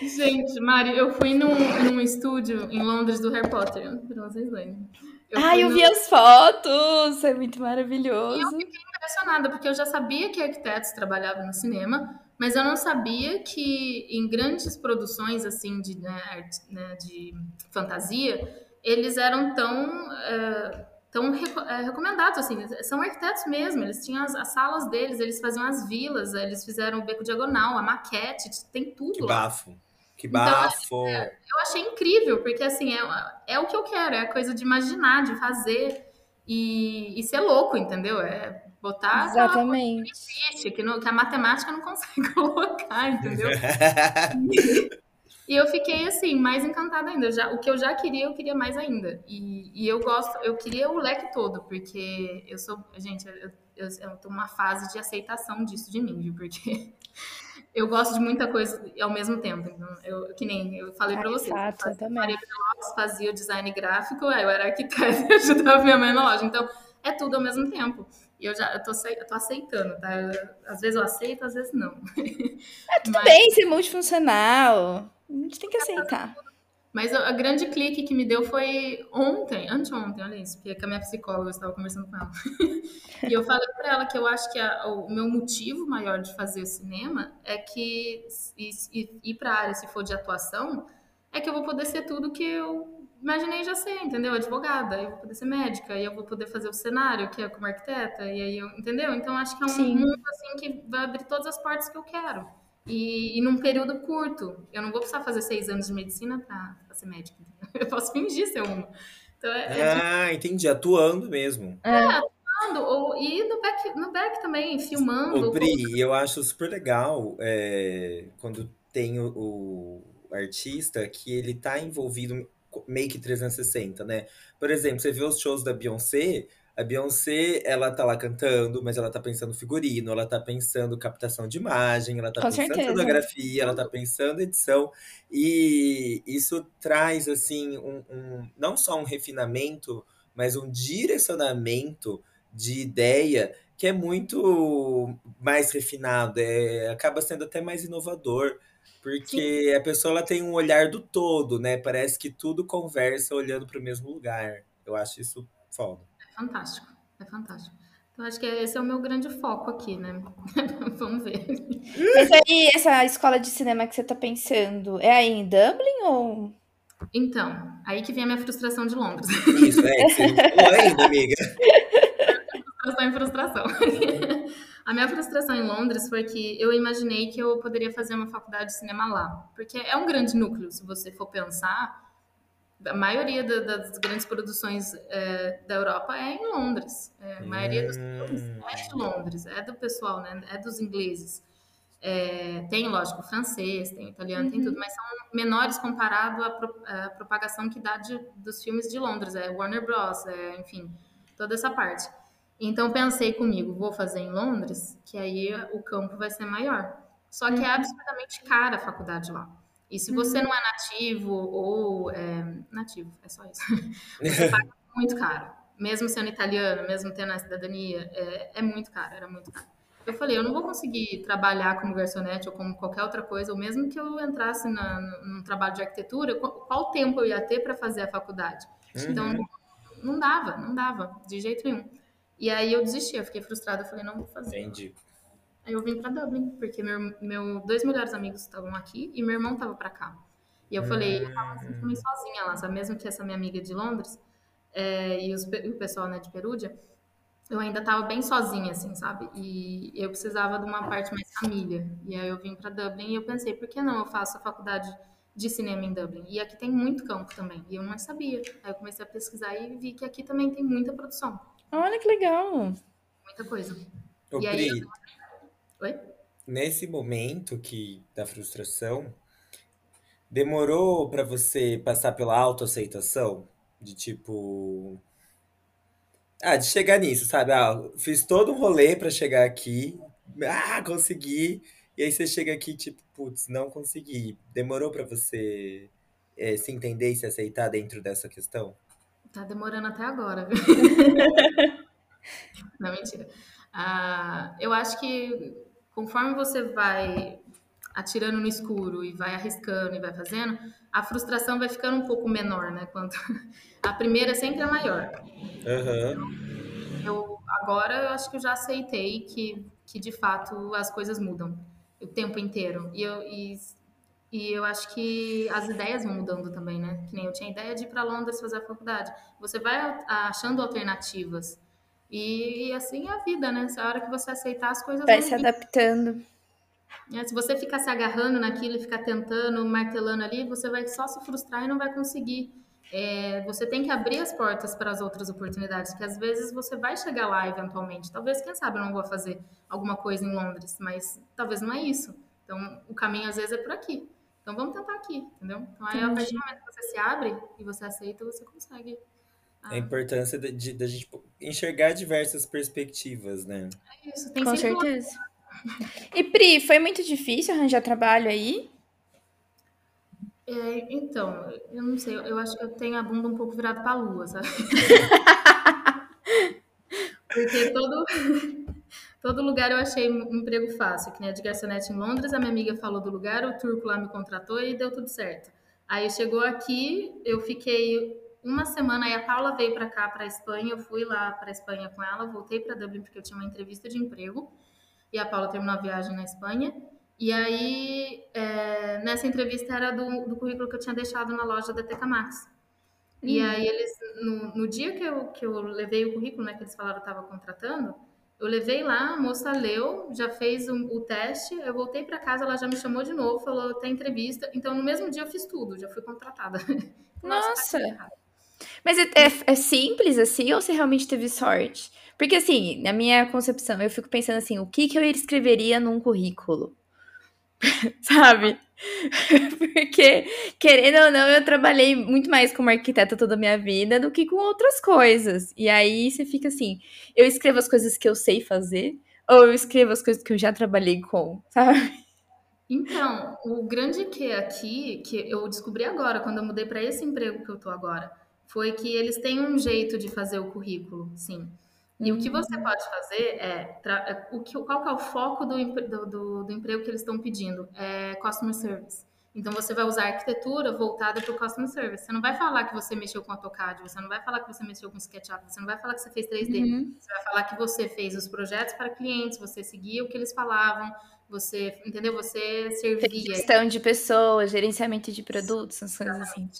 Gente, Mari, eu fui num, num estúdio em Londres do Harry Potter, pra vocês verem. Ai, fui eu no- vi as fotos. É muito maravilhoso. impressionada, porque eu já sabia que arquitetos trabalhavam no cinema, mas eu não sabia que em grandes produções assim de, né, né, de fantasia, eles eram tão, eh, tão reco- eh, recomendados, assim, são arquitetos mesmo, eles tinham as, as salas deles, eles faziam as vilas, eles fizeram o Beco Diagonal, a maquete, tem tudo Que lá. Bafo. Que Então, bafo. Eu achei incrível, porque assim, é, é o que eu quero, é a coisa de imaginar, de fazer e, e ser louco, entendeu? É, Botar Exatamente. Que, existe, que, no, que a matemática não [LAUGHS] consegue colocar, entendeu? [LAUGHS] E eu fiquei assim, mais encantada ainda. Já, o que eu já queria, eu queria mais ainda. E, e eu gosto, eu queria o leque todo, porque eu sou. Gente, eu, eu, eu tô numa fase de aceitação disso de mim, viu? Porque eu gosto de muita coisa ao mesmo tempo. Então, eu, que nem eu falei para você. Exato, eu também. Maria Lopes fazia o design gráfico, eu era arquiteta [LAUGHS] e ajudava minha mãe na loja. Então, é tudo ao mesmo tempo. E eu já eu tô, eu tô aceitando, tá? Às vezes eu aceito, às vezes não. É, tudo [LAUGHS] Mas... bem ser multifuncional. A gente tem que aceitar. Mas a, a, grande clique que me deu foi ontem, anteontem, olha isso, porque com a minha psicóloga eu estava conversando com ela. [LAUGHS] e eu falei para ela que eu acho que a, o meu motivo maior de fazer cinema é que ir, ir para a área, se for de atuação, é que eu vou poder ser tudo que eu imaginei já ser, entendeu? Advogada, eu vou poder ser médica, e eu vou poder fazer o cenário, que é como arquiteta, e aí eu, entendeu? Então acho que é um Sim. mundo assim que vai abrir todas as portas que eu quero. E, e, num período curto. Eu não vou precisar fazer seis anos de medicina para ser médica. Eu posso fingir ser uma. Então, é, é ah, tipo... entendi. Atuando mesmo. É, é atuando. Ou, e no back, no back também, filmando. Ô, Pri, eu acho super legal é, quando tem o, o, artista que ele tá envolvido meio que 360, né? Por exemplo, você vê os shows da Beyoncé, a Beyoncé, ela tá lá cantando, mas ela tá pensando figurino, ela tá pensando captação de imagem, ela tá Com pensando certeza. fotografia, ela tá pensando edição. E isso traz, assim, um, um, não só um refinamento, mas um direcionamento de ideia que é muito mais refinado, é, acaba sendo até mais inovador. Porque Sim. a pessoa ela tem um olhar do todo, né? Parece que tudo conversa olhando para o mesmo lugar. Eu acho isso foda fantástico, é fantástico. Então, acho que esse é o meu grande foco aqui, né? [LAUGHS] Vamos ver. Mas aí, essa escola de cinema que você tá pensando, é aí em Dublin ou. Então, aí que vem a minha frustração de Londres. Isso, é, [LAUGHS] você ainda, amiga. frustração e frustração. [LAUGHS] A minha frustração em Londres foi que eu imaginei que eu poderia fazer uma faculdade de cinema lá. Porque é um grande núcleo, se você for pensar a maioria da, das grandes produções é, da Europa é em Londres. É, a maioria dos filmes é de Londres, é do pessoal, né? É dos ingleses. É, tem, lógico, francês, tem italiano, uhum. tem tudo, mas são menores comparado à, pro, à propagação que dá de, dos filmes de Londres. É Warner Bros., é, enfim, toda essa parte. Então pensei comigo, vou fazer em Londres, que aí o campo vai ser maior. Só que é uhum. absurdamente cara a faculdade lá. E se você uhum. não é nativo ou é, nativo, é só isso, [LAUGHS] você paga muito caro. Mesmo sendo italiano, mesmo tendo a cidadania, é, é, muito caro, era muito caro. Eu falei, eu não vou conseguir trabalhar como garçonete ou como qualquer outra coisa, ou mesmo que eu entrasse na, num trabalho de arquitetura, qual, qual tempo eu ia ter para fazer a faculdade? Uhum. Então, não dava, não dava, de jeito nenhum. E aí eu desisti, eu fiquei frustrada, eu falei, não vou fazer. Entendi. Aí eu vim para Dublin, porque meu, meu dois melhores amigos estavam aqui e meu irmão estava para cá. E eu falei, eu tava assim, também sozinha lá, sabe? Mesmo que essa minha amiga de Londres é, e, os, e, o pessoal né, de Perúdia, eu ainda estava bem sozinha, assim, sabe? E eu precisava de uma parte mais família. E aí eu vim para Dublin e eu pensei, por que não eu faço a faculdade de cinema em Dublin? E aqui tem muito campo também. E eu não sabia. Aí eu comecei a pesquisar e vi que aqui também tem muita produção. Olha que legal! Muita coisa. Ô, e aí, eu... Oi? Nesse momento que da frustração, demorou para você passar pela autoaceitação? De tipo. Ah, de chegar nisso, sabe? Ah, fiz todo um rolê para chegar aqui. Ah, consegui. E aí você chega aqui, tipo, putz, não consegui. Demorou para você é, se entender e se aceitar dentro dessa questão? Tá demorando até agora, viu? [LAUGHS] não, mentira. Ah, eu acho que conforme você vai atirando no escuro e vai arriscando e vai fazendo, a frustração vai ficando um pouco menor, né? Quanto [LAUGHS] a primeira sempre é maior. Uhum. Eu agora eu acho que eu já aceitei que, que de fato as coisas mudam o tempo inteiro e eu e, e eu acho que as ideias vão mudando também, né? Que nem eu tinha ideia de ir para Londres fazer a faculdade. Você vai achando alternativas. E, e assim é a vida, né? A hora que você aceitar as coisas. Vai se adaptando. É, se você ficar se agarrando naquilo e ficar tentando, martelando ali, você vai só se frustrar e não vai conseguir. é, você tem que abrir as portas para as outras oportunidades, que às vezes você vai chegar lá eventualmente. Talvez, quem sabe, eu não vou fazer alguma coisa em Londres, mas talvez não é isso. Então, o caminho às vezes é por aqui. Então, vamos tentar aqui, entendeu? Então, aí, a partir do momento que você se abre e você aceita, você consegue. A importância da de, de, gente enxergar diversas perspectivas, né? É isso, tem Com sempre uma- certeza. E Pri, foi muito difícil arranjar trabalho aí? É, então, eu não sei, eu acho que eu tenho a bunda um pouco virada para a lua, sabe? [LAUGHS] Porque todo, todo lugar eu achei um emprego fácil, que nem a de garçonete em Londres, a minha amiga falou do lugar, o turco lá me contratou e deu tudo certo. Aí chegou aqui, eu fiquei uma semana, aí a Paula veio para cá, para Espanha, eu fui lá para Espanha com ela, voltei para Dublin porque eu tinha uma entrevista de emprego, e a Paula terminou a viagem na Espanha. E aí, é, nessa entrevista era do, do currículo que eu tinha deixado na loja da TK Maxx. E aí eles, no, no dia que eu, que eu levei o currículo, né, que eles falaram que estava contratando, eu levei lá, a moça leu, já fez o, o teste, eu voltei para casa, ela já me chamou de novo, falou, tem entrevista. Então, no mesmo dia eu fiz tudo, já fui contratada. [LAUGHS] Nossa. tá errado. Mas é, é- é simples assim ou você realmente teve sorte? Porque assim, na minha concepção, eu fico pensando assim, o que que eu escreveria num currículo? [LAUGHS] Sabe? [LAUGHS] Porque, querendo ou não, eu trabalhei muito mais como arquiteta toda a minha vida do que com outras coisas. E aí você fica assim, eu escrevo as coisas que eu sei fazer ou eu escrevo as coisas que eu já trabalhei com, sabe? Então, o grande que aqui, que eu descobri agora, quando eu mudei para esse emprego que eu tô agora, foi que eles têm um jeito de fazer o currículo, sim. E o que você pode fazer é, é o que, qual que é o foco do, do- do emprego que eles estão pedindo? É customer service. Então você vai usar arquitetura voltada para o customer service. Você não vai falar que você mexeu com AutoCAD, você não vai falar que você mexeu com SketchUp, você não vai falar que você fez 3D. Uhum. Você vai falar que você fez os projetos para clientes, você seguia o que eles falavam, você, entendeu? Você servia. Gestão de pessoas, gerenciamento de produtos, essas coisas assim.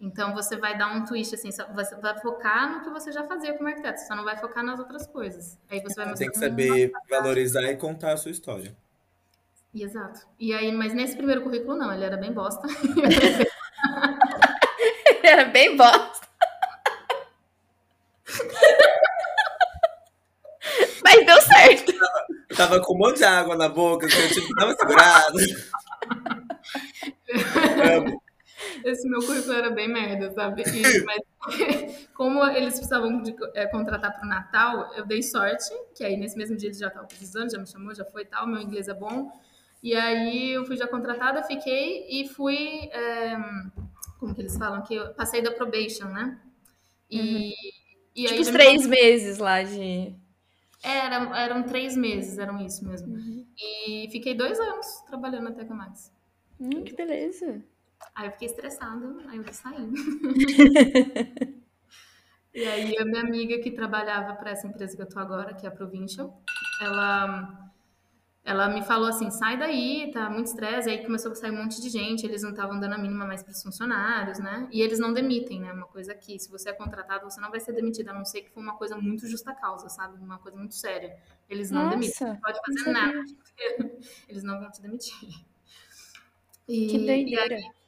Então você vai dar um twist assim, só- você vai focar no que você já fazia como arquiteto, você só não vai focar nas outras coisas. Aí você vai Você tem que mostrar- saber valorizar e contar a sua história. Exato. E aí, mas nesse primeiro currículo não, ele era bem bosta. [LAUGHS] Era bem bosta. [LAUGHS] Mas deu certo. Eu tava com um monte de água na boca, que eu tive que dar uma segurada. [LAUGHS] Amo. Esse meu currículo era bem merda, sabe? E- [LAUGHS] mas [LAUGHS] como eles precisavam de é, contratar para o Natal, eu dei sorte, que aí nesse mesmo dia eles já estavam precisando, já me chamou, já foi e tal, meu inglês é bom. E aí eu fui já contratada, fiquei e fui, é, como que eles falam, que eu passei da probation, né? E, e Tipo aí os já me três meses lá de. Era, eram três meses, eram isso mesmo. E fiquei dois anos trabalhando até com mais. Hum, que beleza. Aí eu fiquei estressada, aí eu sair. [LAUGHS] e aí a minha amiga que trabalhava para essa empresa que eu tô agora, que é a Provincial, ela ela me falou assim, sai daí, tá muito estresse. Aí começou a sair um monte de gente, eles não estavam dando a mínima mais para os funcionários, né? E eles não demitem, né? Uma coisa que, se você é contratado, você não vai ser demitido, a não ser que for uma coisa muito justa causa, sabe? Uma coisa muito séria. Eles não demitem. Nossa, Não pode fazer nada. [LAUGHS] Eles não vão te demitir. E, Que e doideira. aí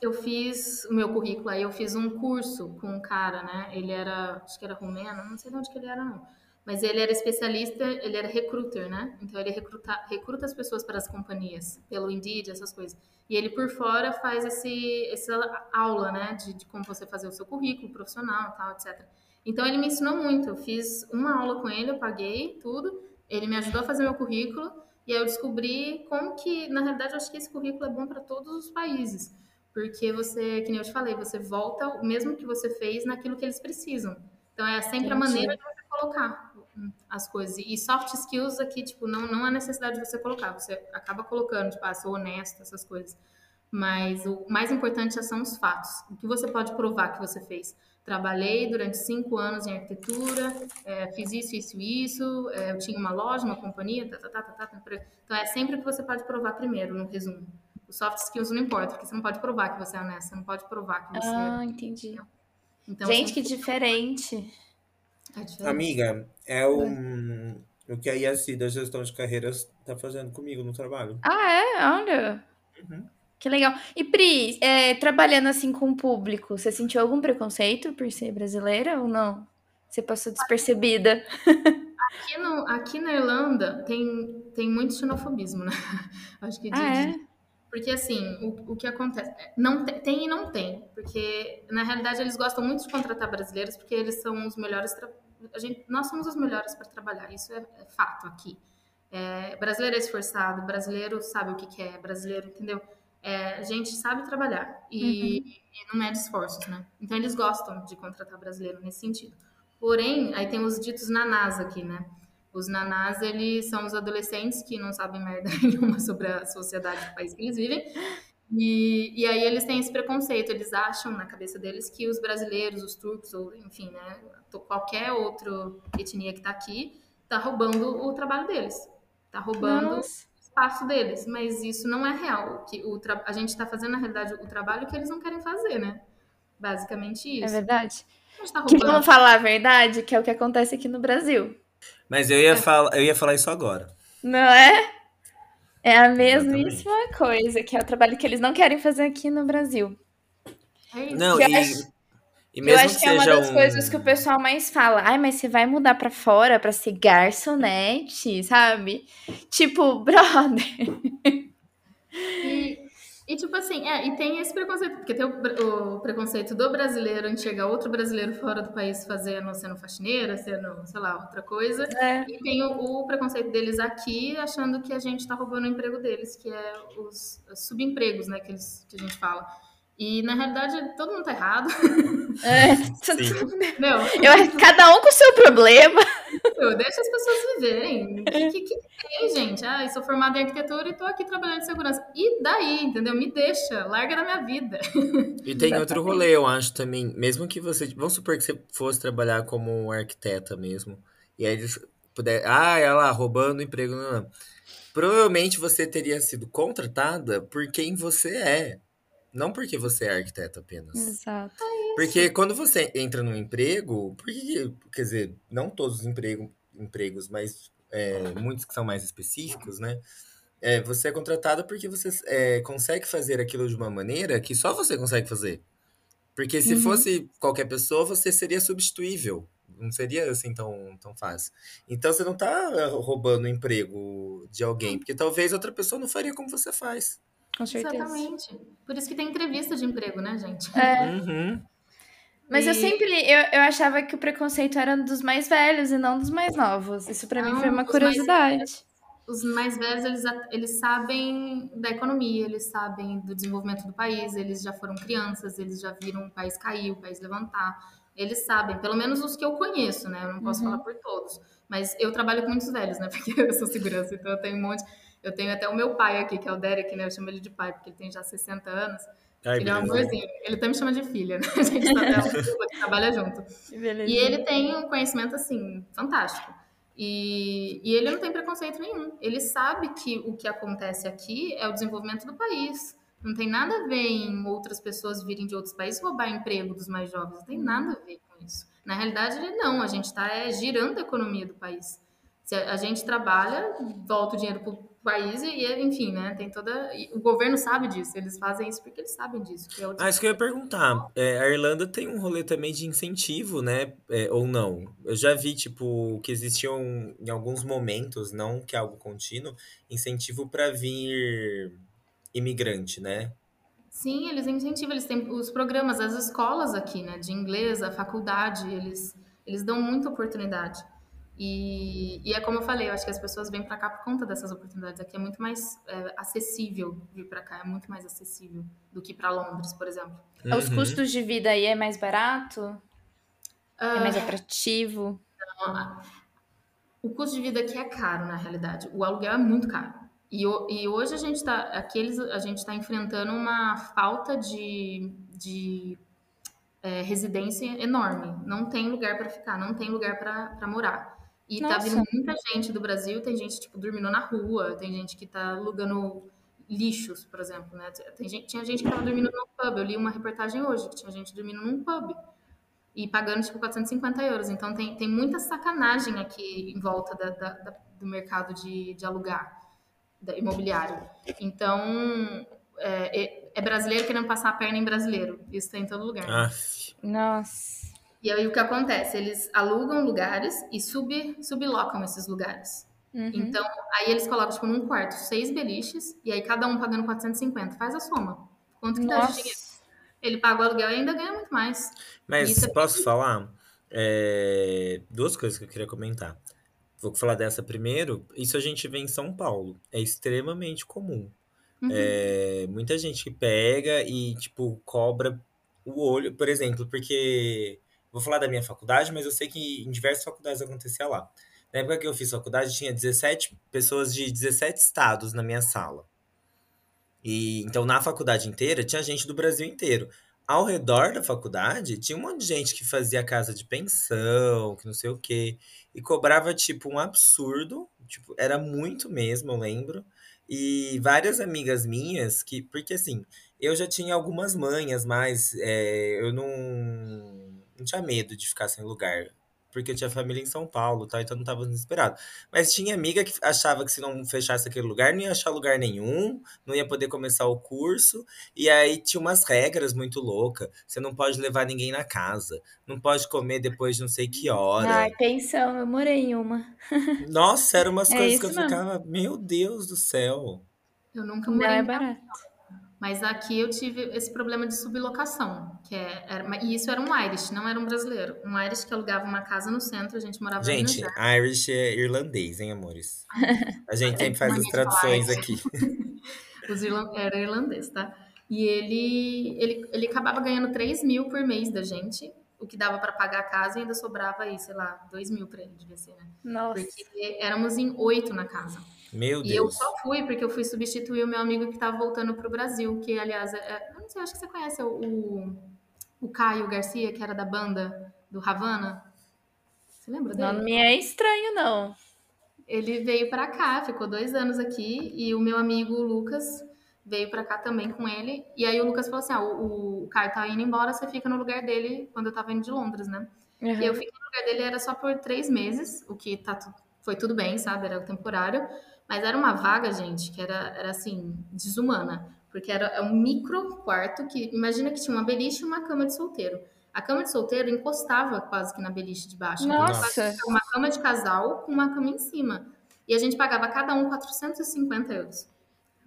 eu fiz o meu currículo, aí eu fiz um curso com um cara, né? Ele era, acho que era romeno, não sei de onde que ele era, não. Mas ele era especialista, ele era recruiter, né? Então ele recruta, recruta as pessoas para as companhias, pelo Indeed, essas coisas. E ele por fora faz esse, essa aula, né? De, de como você fazer o seu currículo profissional, tal, etc. Então ele me ensinou muito. Eu fiz uma aula com ele, eu paguei tudo. Ele me ajudou a fazer meu currículo. E aí eu descobri como que, na realidade, eu acho que esse currículo é bom para todos os países. Porque você, que nem eu te falei, você volta o mesmo que você fez naquilo que eles precisam. Então é sempre a Entendi. maneira de você colocar hum, as coisas. E soft skills aqui, tipo, não, não há necessidade de você colocar. Você acaba colocando, tipo, ah, sou honesto, essas coisas. Mas o mais importante são os fatos. O que você pode provar que você fez. Trabalhei durante cinco anos em arquitetura, é, fiz isso, isso, isso, é, eu tinha uma loja, uma companhia, tá, tá, tá, tá, tá, tá. Então é sempre o que você pode provar primeiro, no resumo. Os soft skills não importa, porque você não pode provar que você é honesta, você não pode provar que você Ah, entendi. Então, Gente, que sempre diferente. é diferente. Amiga, é um, o que a IAC da gestão de carreiras tá fazendo comigo no trabalho. Ah, é? Olha. Uhum. Que legal. E Pri, é, trabalhando assim com o público, você sentiu algum preconceito por ser brasileira ou não? Você passou despercebida? Aqui, no, aqui na Irlanda tem, tem muito xenofobismo, né? [LAUGHS] Acho que de, ah, é? de, porque assim, o, o que acontece? Não tem, tem, e não tem, porque na realidade eles gostam muito de contratar brasileiros porque eles são os melhores. A gente, nós somos os melhores para trabalhar, isso é, é fato aqui. É, brasileiro é esforçado, brasileiro sabe o que, é, brasileiro, entendeu? É, a gente sabe trabalhar e, uhum. e não mede esforços, né? Então eles gostam de contratar brasileiro nesse sentido. Porém, aí tem os ditos nanás aqui, né? Os nanás, eles são os adolescentes que não sabem merda [LAUGHS] nenhuma sobre a sociedade do país que eles vivem. E, e aí eles têm esse preconceito, eles acham na cabeça deles que os brasileiros, os turcos, ou enfim, né, qualquer outra etnia que tá aqui, tá roubando o trabalho deles. Tá roubando Nossa. o espaço deles. Mas isso não é real. Que o a gente tá fazendo, na realidade, o trabalho que eles não querem fazer, né? Basicamente isso. É verdade. Tá que vamos falar a verdade, que é o que acontece aqui no Brasil. Mas eu ia, é. falar, eu ia falar isso agora. Não é? É a mesmíssima Exatamente. coisa, que é o trabalho que eles não querem fazer aqui no Brasil. É isso. Não, e, eu acho, e eu acho que, que é uma das um... coisas que o pessoal mais fala. Ai, mas você vai mudar pra fora pra ser garçonete, sabe? Tipo, [LAUGHS] brother. E, e tipo assim, é, e tem esse preconceito, porque tem o, o, preconceito do brasileiro em chegar outro brasileiro fora do país fazendo, sendo faxineira, sendo, sei lá, outra coisa. É. E tem o, o, preconceito deles aqui, achando que a gente tá roubando o emprego deles, que é os, os subempregos, né, que, eles, que a gente fala. E na realidade todo mundo tá errado. É, [LAUGHS] Meu, eu, cada um com o seu problema. Eu, deixa as pessoas viverem. O que, que, que, tem, gente? Ah, eu sou formada em arquitetura e tô aqui trabalhando em segurança. E daí, entendeu? Me deixa, larga da minha vida. E tem Exatamente. outro rolê, eu acho também. Mesmo que você. Vamos supor que você fosse trabalhar como arquiteta mesmo. E aí eles puder. Ah, ela roubando emprego. Não, não. Provavelmente você teria sido contratada por quem você é. Não porque você é arquiteto apenas. Exato. Porque quando você entra num emprego, porque, quer dizer, não todos os emprego, empregos, mas é, muitos que são mais específicos, né? É, você é contratado porque você é, consegue fazer aquilo de uma maneira que só você consegue fazer. Porque se uhum. fosse qualquer pessoa, você seria substituível. Não seria assim tão, tão fácil. Então você não está roubando o emprego de alguém, porque talvez outra pessoa não faria como você faz. Com certeza. Exatamente. Por isso que tem entrevista de emprego, né, gente? É. Uhum. Mas e... eu sempre eu, eu achava que o preconceito era dos mais velhos e não dos mais novos. Isso para mim foi uma curiosidade. Mais, os mais velhos, eles, eles sabem da economia, eles sabem do desenvolvimento do país, eles já foram crianças, eles já viram o país cair, o país levantar. Eles sabem, pelo menos os que eu conheço, né? Eu não posso uhum. falar por todos. Mas eu trabalho com muitos velhos, né? [LAUGHS] Porque eu sou segurança, então eu tenho um monte. Eu tenho até o meu pai aqui, que é o Derek, né? Eu chamo ele de pai, porque ele tem já 60 anos. Ai, ele é um amorzinho. Ele até me chama de filha, né? [LAUGHS] A gente tá trabalha junto. E ele tem um conhecimento, assim, fantástico. E, e ele não tem preconceito nenhum. Ele sabe que o que acontece aqui é o desenvolvimento do país. Não tem nada a ver em outras pessoas virem de outros países roubar emprego dos mais jovens. Não tem nada a ver com isso. Na realidade, ele não. A gente está é, girando a economia do país. Se a, a gente trabalha, volta o dinheiro para país e, enfim, né, tem toda... O governo sabe disso, eles fazem isso porque eles sabem disso. Que é ah, isso que eu ia perguntar. É, a Irlanda tem um rolê também de incentivo, né, é, ou não? Eu já vi, tipo, que existiam em alguns momentos, não que é algo contínuo, incentivo para vir imigrante, né? Sim, eles incentivam, eles têm os programas, as escolas aqui, né, de inglês, a faculdade, eles, eles dão muita oportunidade. E, e, é como eu falei, eu acho que as pessoas vêm para cá por conta dessas oportunidades. Aqui é muito mais é, acessível vir para cá, é muito mais acessível do que para Londres, por exemplo. Uhum. Os custos de vida aí é mais barato? Uh, é mais ah, atrativo? Não, o custo de vida aqui é caro, na realidade. O aluguel é muito caro. E, e hoje a gente está aqui eles, a gente está enfrentando uma falta de, de é, residência enorme. Não tem lugar para ficar, não tem lugar para morar. E Nossa. tá vindo muita gente do Brasil, tem gente, tipo, dormindo na rua, tem gente que tá alugando lixos, por exemplo, né? Tem gente, tinha gente que tava dormindo num pub. Eu li uma reportagem hoje que tinha gente dormindo num pub e pagando, tipo, 450 euros. Então, tem, tem muita sacanagem aqui em volta da, da, da, do mercado de, de alugar da imobiliário. Então, é, é brasileiro querendo passar a perna em brasileiro. Isso tem em todo lugar. Ah, Nossa. E aí o que acontece? Eles alugam lugares e sub, sublocam esses lugares. Uhum. Então, aí eles colocam, tipo, num quarto, seis beliches, e aí cada um pagando 450. Faz a soma. Quanto que dá de Nossa. dinheiro? Ele paga o aluguel e ainda ganha muito mais. Mas é posso falar? É, Duas coisas que eu queria comentar. Vou falar dessa primeiro. Isso a gente vê em São Paulo. É extremamente comum. Uhum. É, muita gente que pega e, tipo, cobra o olho, por exemplo, porque. Vou falar da minha faculdade, mas eu sei que em diversas faculdades acontecia lá. Na época que eu fiz faculdade, tinha 17 pessoas de 17 estados na minha sala. E então na faculdade inteira tinha gente do Brasil inteiro. Ao redor da faculdade tinha um monte de gente que fazia casa de pensão, que não sei o quê, e cobrava tipo um absurdo, tipo, era muito mesmo, eu lembro. E várias amigas minhas que, porque assim, eu já tinha algumas manhas, mas é, eu não, não tinha medo de ficar sem lugar. Porque eu tinha família em São Paulo, tá? Então eu não tava desesperado. Mas tinha amiga que achava que se não fechasse aquele lugar, não ia achar lugar nenhum, não ia poder começar o curso. E aí tinha umas regras muito loucas. Você não pode levar ninguém na casa, não pode comer depois de não sei que hora. Ai, pensão, eu morei em uma. [LAUGHS] Nossa, eram umas É coisas que eu isso mesmo. ficava, meu Deus do céu. Eu nunca Não morei é em barato. Mas aqui eu tive esse problema de sublocação, que é, era, e isso era um Irish, não era um brasileiro. Um Irish que alugava uma casa no centro, a gente morava Gente. Irish é irlandês, hein, amores? A gente sempre faz as traduções aqui. [LAUGHS] Os irlan- era irlandês, tá? E ele, ele, ele acabava ganhando 3 mil por mês da gente, o que dava pra pagar a casa e ainda sobrava aí, sei lá, 2 mil pra ele, devia ser, né? Nossa. Porque éramos em oito na casa. Meu E eu Deus. só fui porque eu fui substituir o meu amigo que estava voltando pro Brasil, que aliás, é, eu não sei, acho que você conhece o, o, o Caio Garcia, que era da banda do Havana. Você lembra dele? Não me é estranho, não. Ele veio pra cá, ficou dois anos aqui, e o meu amigo Lucas veio pra cá também com ele. E aí o Lucas falou assim: ah, o, o Caio tá indo embora, você fica no lugar dele quando eu tava indo de Londres, né? Uhum. E eu fiquei no lugar dele, era só por três meses, o que tá, foi tudo bem, sabe? Era temporário. Mas era uma vaga, gente, que era, era assim, desumana. Porque era é um micro quarto que, imagina que tinha uma beliche e uma cama de solteiro. A cama de solteiro encostava quase que na beliche de baixo. Então, Nossa. Uma cama de casal com uma cama em cima. E a gente pagava cada um 450 euros.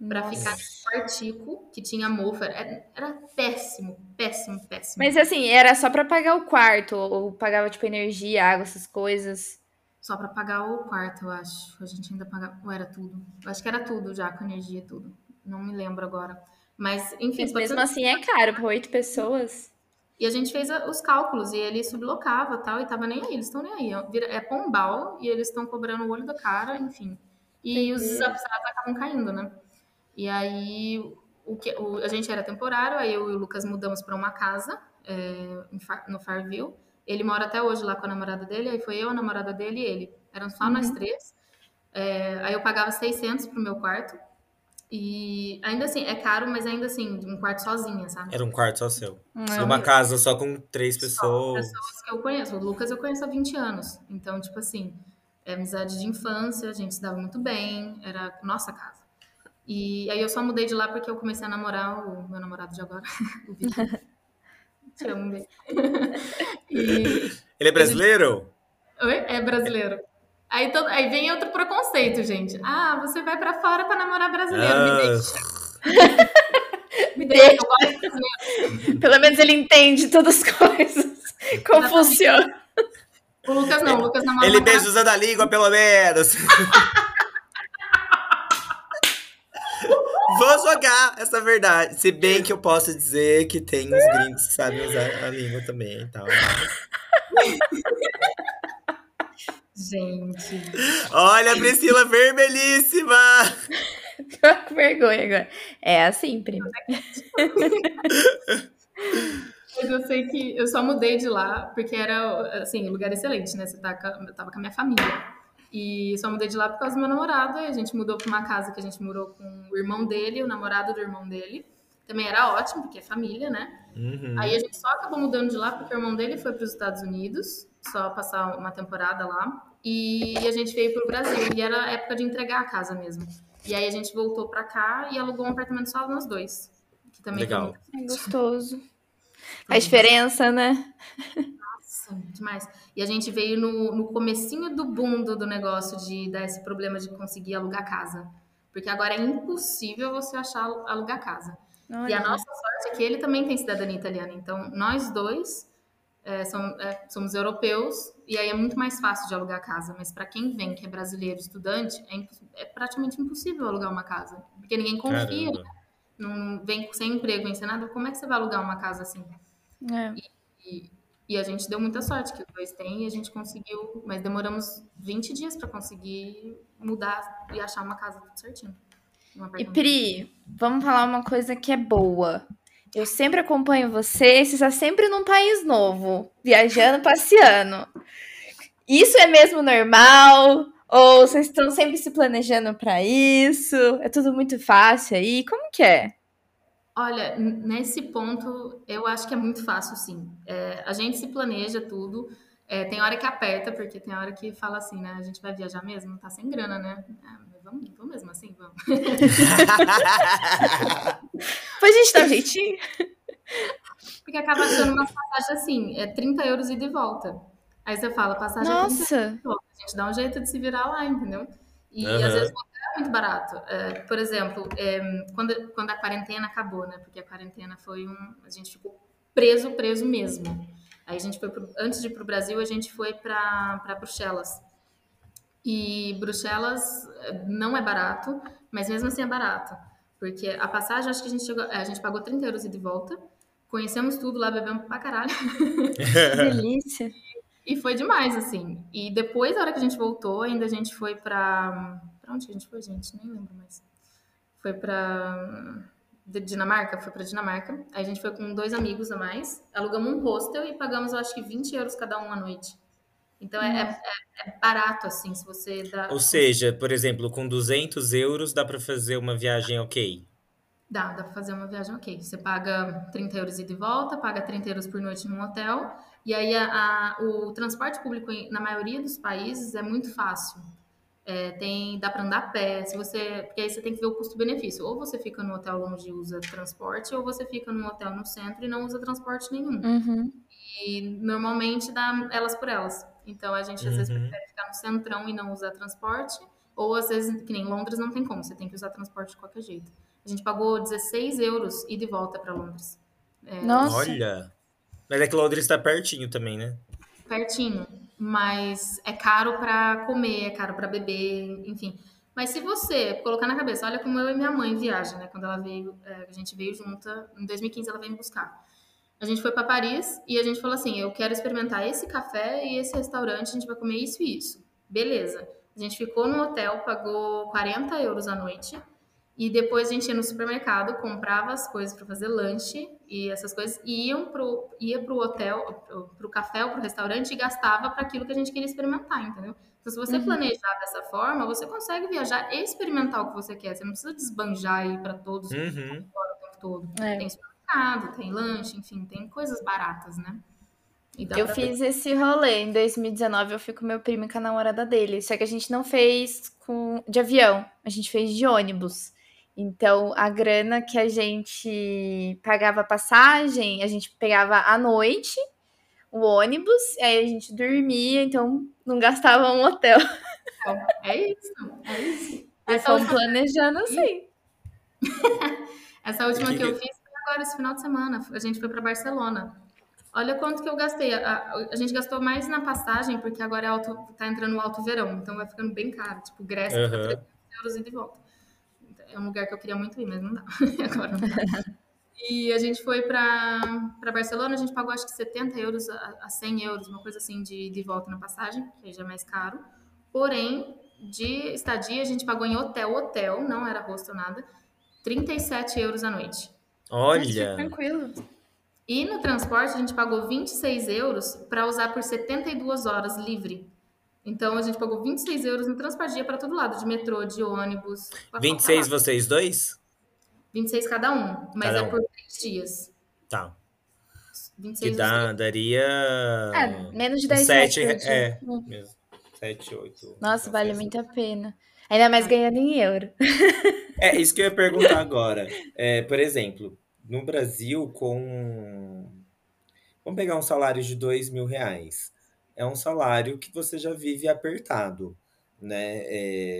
Pra Nossa. ficar nesse quartico que tinha mofa. Era, era péssimo, péssimo, péssimo. Mas assim, era só pra pagar o quarto, ou pagava tipo energia, água, essas coisas. Só pra pagar o quarto, eu acho. A gente ainda pagava. Ou era tudo? Eu acho que era tudo já, com energia e tudo. Não me lembro agora. Mas, enfim, Mas mesmo tudo- assim é caro, pra oito pessoas. E a gente fez os cálculos e ele sublocava tal, e tava nem aí, eles estão nem aí. Vira- É pombal e eles estão cobrando o olho da cara, enfim. E os Entendi. subsidiados acabam caindo, né? E aí o que, o- a gente era temporário, aí eu e o Lucas mudamos para uma casa é, no Farville. Ele mora até hoje lá com a namorada dele, aí foi eu, a namorada dele e ele. Eram só nós três. É, aí eu pagava 600 pro meu quarto. E ainda assim, é caro, mas ainda assim, um quarto sozinha, sabe? Era um quarto só seu. Não, Uma casa só com três pessoas. pessoas que eu conheço. O Lucas eu conheço há 20 anos. Então, tipo assim, é amizade de infância, a gente se dava muito bem, era nossa casa. E aí eu só mudei de lá porque eu comecei a namorar o meu namorado de agora, [LAUGHS] o Vitor. [LAUGHS] Te amo, bem. E... Ele é brasileiro? Oi? É brasileiro. Aí, todo... aí vem outro preconceito, gente. Ah, você vai pra fora pra namorar brasileiro. Me Ah, deixa. [LAUGHS] Me deixa. Eu gosto de brasileiro. Pelo menos ele entende todas as coisas. Como funciona. O Lucas não, o Lucas namora ele beija usando a língua, pelo menos. [LAUGHS] Vou jogar essa verdade. Se bem que eu posso dizer que tem uns gringos que sabem usar a língua também e tal. Gente. Olha a Priscila vermelhíssima! [LAUGHS] Tô com vergonha agora. É assim, prima. Mas eu sei que eu só mudei de lá porque era, assim, um lugar excelente, né? Você tá com, eu tava com a minha família. E só mudei de lá por causa do meu namorado. E a gente mudou pra uma casa que a gente morou com o irmão dele, o namorado do irmão dele. Também era ótimo, porque é família, né? Uhum. Aí a gente só acabou mudando de lá porque o irmão dele foi para os Estados Unidos, só passar uma temporada lá. E a gente veio pro Brasil. E era a época de entregar a casa mesmo. E aí a gente voltou pra cá e alugou um apartamento só nós dois. Que também foi Legal. muito É gostoso. A diferença, né? Nossa, demais. E a gente veio no, no comecinho do boom do, negócio de dar esse problema de conseguir alugar casa. Porque agora é impossível você achar alugar casa. E a Olha. nossa sorte é que ele também tem cidadania italiana. Então, nós dois é, som- é, somos europeus e aí é muito mais fácil de alugar casa. Mas para quem vem, que é brasileiro, estudante, é, é praticamente impossível alugar uma casa. Porque ninguém confia, Caramba. não vem sem emprego, sem nada. Como é que você vai alugar uma casa assim? É. E, e a gente deu muita sorte que os dois têm e a gente conseguiu, mas demoramos 20 dias para conseguir mudar e achar uma casa tudo certinho. E. Pri, vamos falar uma coisa que é boa. Eu sempre acompanho você, você está sempre num país novo, viajando, passeando. Isso é mesmo normal? Ou vocês estão sempre se planejando para isso? É tudo muito fácil aí? Como que é? Olha, nesse ponto, eu acho que é muito fácil, sim. É, a gente se planeja tudo. É, tem hora que aperta, porque tem hora que fala assim, né? A gente vai viajar mesmo? Tá sem grana, né? Ah, mas vamos, vamos mesmo assim, vamos. [LAUGHS] Pois a gente dá um jeitinho. Porque acaba sendo uma passagem assim, é 30 euros ida e volta. Aí você fala, passagem é 30 Nossa, A gente dá um jeito de se virar lá, entendeu? E Aham. às vezes é muito barato. É, por exemplo, é, quando, quando a quarentena acabou, né? Porque a quarentena foi um. A gente ficou preso, preso mesmo. Aí a gente foi pro, antes de ir pro Brasil, a gente foi para Bruxelas. E Bruxelas eh, não é barato, mas mesmo assim é barato. Porque a passagem, acho que a gente chegou, eh, a gente pagou 30 euros e de volta. Conhecemos tudo lá, bebemos pra caralho. [LAUGHS] que delícia. E foi demais, assim. E depois, na hora que a gente voltou, ainda a gente foi pra. Pra onde que a gente foi, gente? Nem lembro mais. Foi pra. de Dinamarca? Foi pra Dinamarca. Aí a gente foi com dois amigos a mais. Alugamos um hostel e pagamos, eu acho que 20 euros cada um à noite. Então é, é- é barato, assim, se você dá. Ou seja, por exemplo, com 200 euros dá pra fazer uma viagem ok. Dá, dá pra fazer uma viagem ok. Você paga 30 euros ida e volta, paga 30 euros por noite num hotel. E aí a- a- o transporte público, na maioria dos países, é muito fácil. É, tem, dá pra andar a pé, se você, porque aí você tem que ver o custo-benefício. Ou você fica no hotel longe e usa transporte, ou você fica num hotel no centro e não usa transporte nenhum. Uhum. E normalmente dá elas por elas. Então a gente às vezes Uhum. prefere ficar no centrão e não usar transporte. Ou às vezes, que nem Londres, não tem como, você tem que usar transporte de qualquer jeito. A gente pagou 16 euros ida e volta para Londres. Nossa. Olha. Mas é que Londres tá pertinho também, né? Pertinho. Mas é caro para comer, é caro para beber, enfim. Mas se você colocar na cabeça, olha como eu e minha mãe viajam, né? Quando ela veio, é, a gente veio junta, em 2015 ela veio me buscar. A gente foi para Paris e a gente falou assim: eu quero experimentar esse café e esse restaurante, a gente vai comer isso e isso. Beleza. A gente ficou no hotel, pagou 40 euros a noite. E depois a gente ia no supermercado, comprava as coisas para fazer lanche e essas coisas, e iam pro, ia pro hotel, pro, pro café ou pro restaurante e gastava para aquilo que a gente queria experimentar, entendeu? Então, se você Uhum. planejar dessa forma, você consegue viajar e experimentar o que você quer. Você não precisa desbanjar e ir para todos Uhum. o tempo todo. É. Tem supermercado, tem lanche, enfim, tem coisas baratas, né? Eu fiz esse rolê em 2019, eu fui com meu primo e com a namorada dele. Só que a gente não fez com de avião, a gente fez de ônibus. Então, a grana que a gente pagava a passagem, a gente pegava à noite o ônibus, aí a gente dormia, então não gastava um hotel. É isso, é isso. [LAUGHS] E Essa fomos última, planejando assim. [LAUGHS] essa última Que que eu fiz foi agora, esse final de semana. A gente foi para Barcelona. Olha quanto que eu gastei. A, a- a gente gastou mais na passagem, porque agora é alto, tá entrando o alto verão, então vai ficando bem caro. Tipo, Grécia fica Aham. 300 euros e de volta. É um lugar que eu queria muito ir, mas não dá. [LAUGHS] agora não [LAUGHS] dá. E a gente foi para Barcelona, a gente pagou acho que 70 euros a, a 100 euros, uma coisa assim de, de volta na passagem, que aí já é mais caro. Porém, de estadia, a gente pagou em hotel, hotel, não era hostel nada, 37 euros a noite. Olha. Tranquilo. E no transporte, a gente pagou 26 euros para usar por 72 horas livre. Então, a gente pagou 26 euros no transporte para todo lado, de metrô, de ônibus. pra 26 qualquer lado. vocês dois? 26 cada um, mas Cada é um. por três dias. Tá. 26 Que dá, daria. É, menos de uns 10 sete, reais por dia. é. Hum. Mesmo. 7, 8. Nossa, vale muito a pena. Ainda mais ganhando em euro. É, [LAUGHS] isso que eu ia perguntar agora. É, por exemplo, no Brasil, com. Vamos pegar um salário de dois mil reais. É um salário que você já vive apertado, né?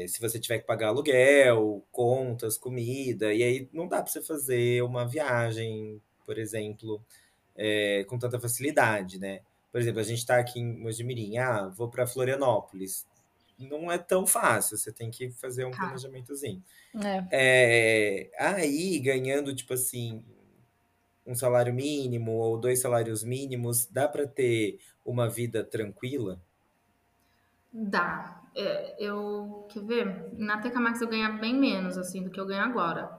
É, se você tiver que pagar aluguel, contas, comida, e aí não dá para você fazer uma viagem, por exemplo, é, com tanta facilidade, né? Por exemplo, a gente está aqui em Mojimirim, ah, vou para Florianópolis. Não é tão fácil, você tem que fazer um Cara. planejamentozinho. É. É, aí, ganhando, tipo assim, um salário mínimo ou dois salários mínimos, dá para ter uma vida tranquila? Dá. É, eu, quer ver? Na TK Max eu ganhava bem menos, assim, do que eu ganho agora.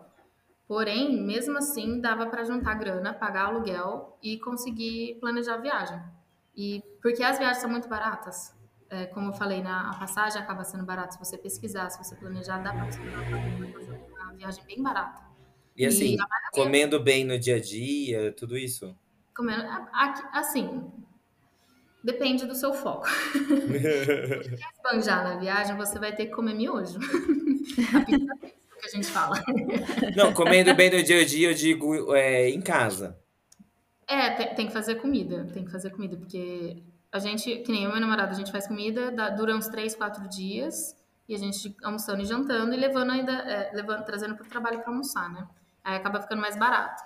Porém, mesmo assim, dava para juntar grana, pagar aluguel e conseguir planejar a viagem. E porque as viagens são muito baratas. É, como eu falei, na, a passagem acaba sendo barata. Se você pesquisar, se você planejar, dá para você fazer uma viagem bem barata. E assim, E comendo bem no dia a dia, tudo isso? Comendo, assim, depende do seu foco. [LAUGHS] Esbanjar na viagem, você vai ter que comer miojo. [LAUGHS] A pizza fresca que a gente fala. Não, comendo bem no dia a dia, eu digo é, em casa. É, tem, tem que fazer comida, tem que fazer comida, porque a gente, que nem e meu namorado, a gente faz comida, dá- dura uns 3, 4 dias, e a gente almoçando e jantando e levando ainda, é, levando, trazendo pro trabalho para almoçar, né? Aí acaba ficando mais barato.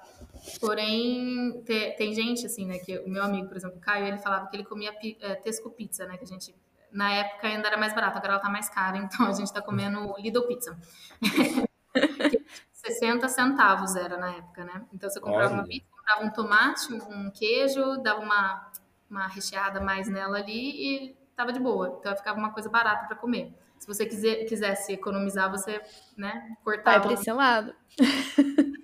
Porém, te- tem gente, assim, né, que o meu amigo, por exemplo, o Caio, ele falava que ele comia pi- é, Tesco Pizza, né, que a gente, na época ainda era mais barato, agora ela tá mais cara, [LAUGHS] então a gente tá comendo Lidl Pizza. [LAUGHS] 60 centavos era na época, né? Então você comprava uma Olha. pizza, comprava um tomate, um queijo, dava uma, uma recheada mais nela ali e tava de boa. Então ficava uma coisa barata para comer. Se você quiser, quisesse economizar, você, né, Vai cortava. pra esse lado. [LAUGHS]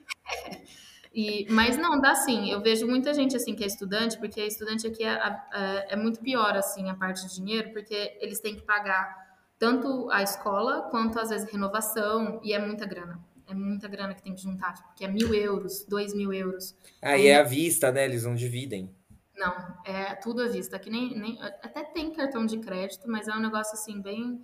E, mas não, dá sim. Eu vejo muita gente assim que é estudante, porque estudante aqui é, é, é muito pior assim a parte de dinheiro, porque eles têm que pagar tanto a escola quanto às vezes renovação e é muita grana. É muita grana que tem que juntar, tipo, que é mil euros, dois mil euros. Aí é à vista, né? Eles não dividem. Não, é tudo à vista. Aqui nem, nem até tem cartão de crédito, mas é um negócio assim bem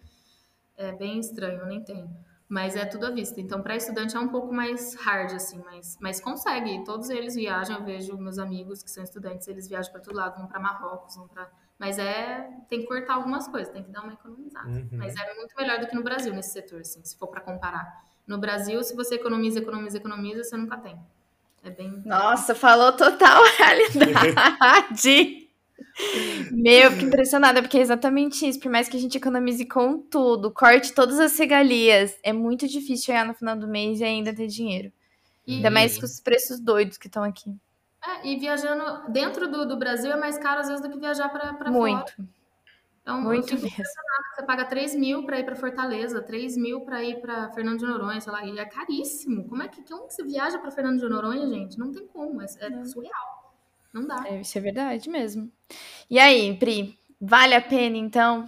é bem estranho, nem tem. Mas é tudo à vista. Então, para estudante é um pouco mais hard, assim, mas, mas consegue. Todos eles viajam. Eu vejo meus amigos que são estudantes, eles viajam para todo lado, vão para Marrocos, vão para. Mas é. Tem que cortar algumas coisas, tem que dar uma economizada. Uhum. Mas é muito melhor do que no Brasil, nesse setor, assim, se for para comparar. No Brasil, se você economiza, economiza, economiza, você nunca tem. É bem. Nossa, falou total [LAUGHS] realidade. Meu, fico impressionada, porque é exatamente isso. Por mais que a gente economize com tudo, corte todas as regalias, é muito difícil chegar no final do mês e ainda ter dinheiro. E, Ainda mais com os preços doidos que estão aqui. é, e viajando dentro do, do Brasil é mais caro, às vezes, do que viajar para fora. Muito, Então, eu muito mesmo. Você paga 3 mil pra ir pra Fortaleza, 3 mil pra ir pra Fernando de Noronha, sei lá, e é caríssimo. Como é que, como que você viaja pra Fernando de Noronha, gente? Não tem como, é, é surreal. Não dá. É, isso é verdade mesmo. E aí, Pri, vale a pena então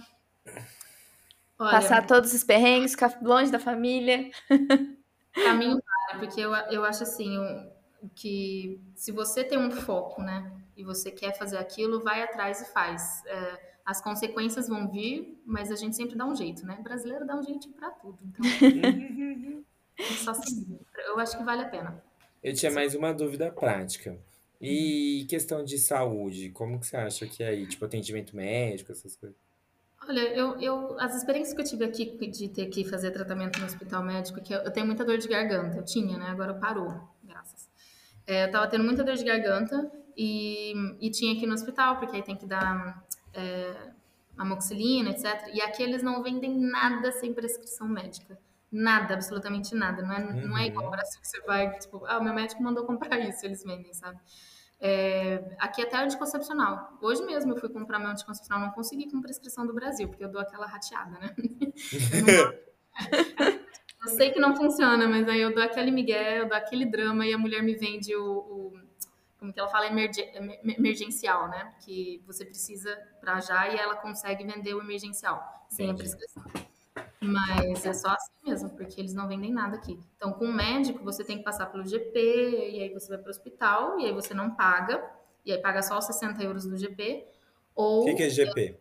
Olha, passar todos os perrengues, ficar longe da família? [LAUGHS] pra mim vale, porque eu, eu acho assim, que se você tem um foco, né, e você quer fazer aquilo, vai atrás e faz. É, as consequências vão vir, mas a gente sempre dá um jeito, né? O brasileiro dá um jeitinho pra tudo. Então, [LAUGHS] é só seguir. Eu acho que vale a pena. Eu tinha mais uma dúvida prática. E questão de saúde, como que você acha que é aí? Tipo, atendimento médico, essas coisas? Olha, eu, eu, as experiências que eu tive aqui de ter que fazer tratamento no hospital médico, que eu, eu tenho muita dor de garganta, eu tinha, né? Agora parou, graças. É, eu tava tendo muita dor de garganta e, e tinha que ir no hospital, porque aí tem que dar é, amoxicilina, etc. E aqui eles não vendem nada sem prescrição médica. Nada, absolutamente nada. Não é, não é Uhum. igual ao Brasil que você vai, tipo, ah, meu médico mandou comprar isso, eles vendem, sabe? É, aqui até anticoncepcional. Hoje mesmo eu fui comprar meu anticoncepcional, não consegui com prescrição do Brasil, porque eu dou aquela rateada, né? [LAUGHS] Eu sei que não funciona, mas aí eu dou aquele migué, eu dou aquele drama e a mulher me vende o, o- como que ela fala, emergen- emer- emergencial, né? Que você precisa pra já e ela consegue vender o emergencial, sem a Entendi. prescrição. Mas é só assim mesmo, porque eles não vendem nada aqui. Então, com o médico, você tem que passar pelo GP, e aí você vai para o hospital, e aí você não paga, e aí paga só os 60 euros do GP. Ou O que, que é GP?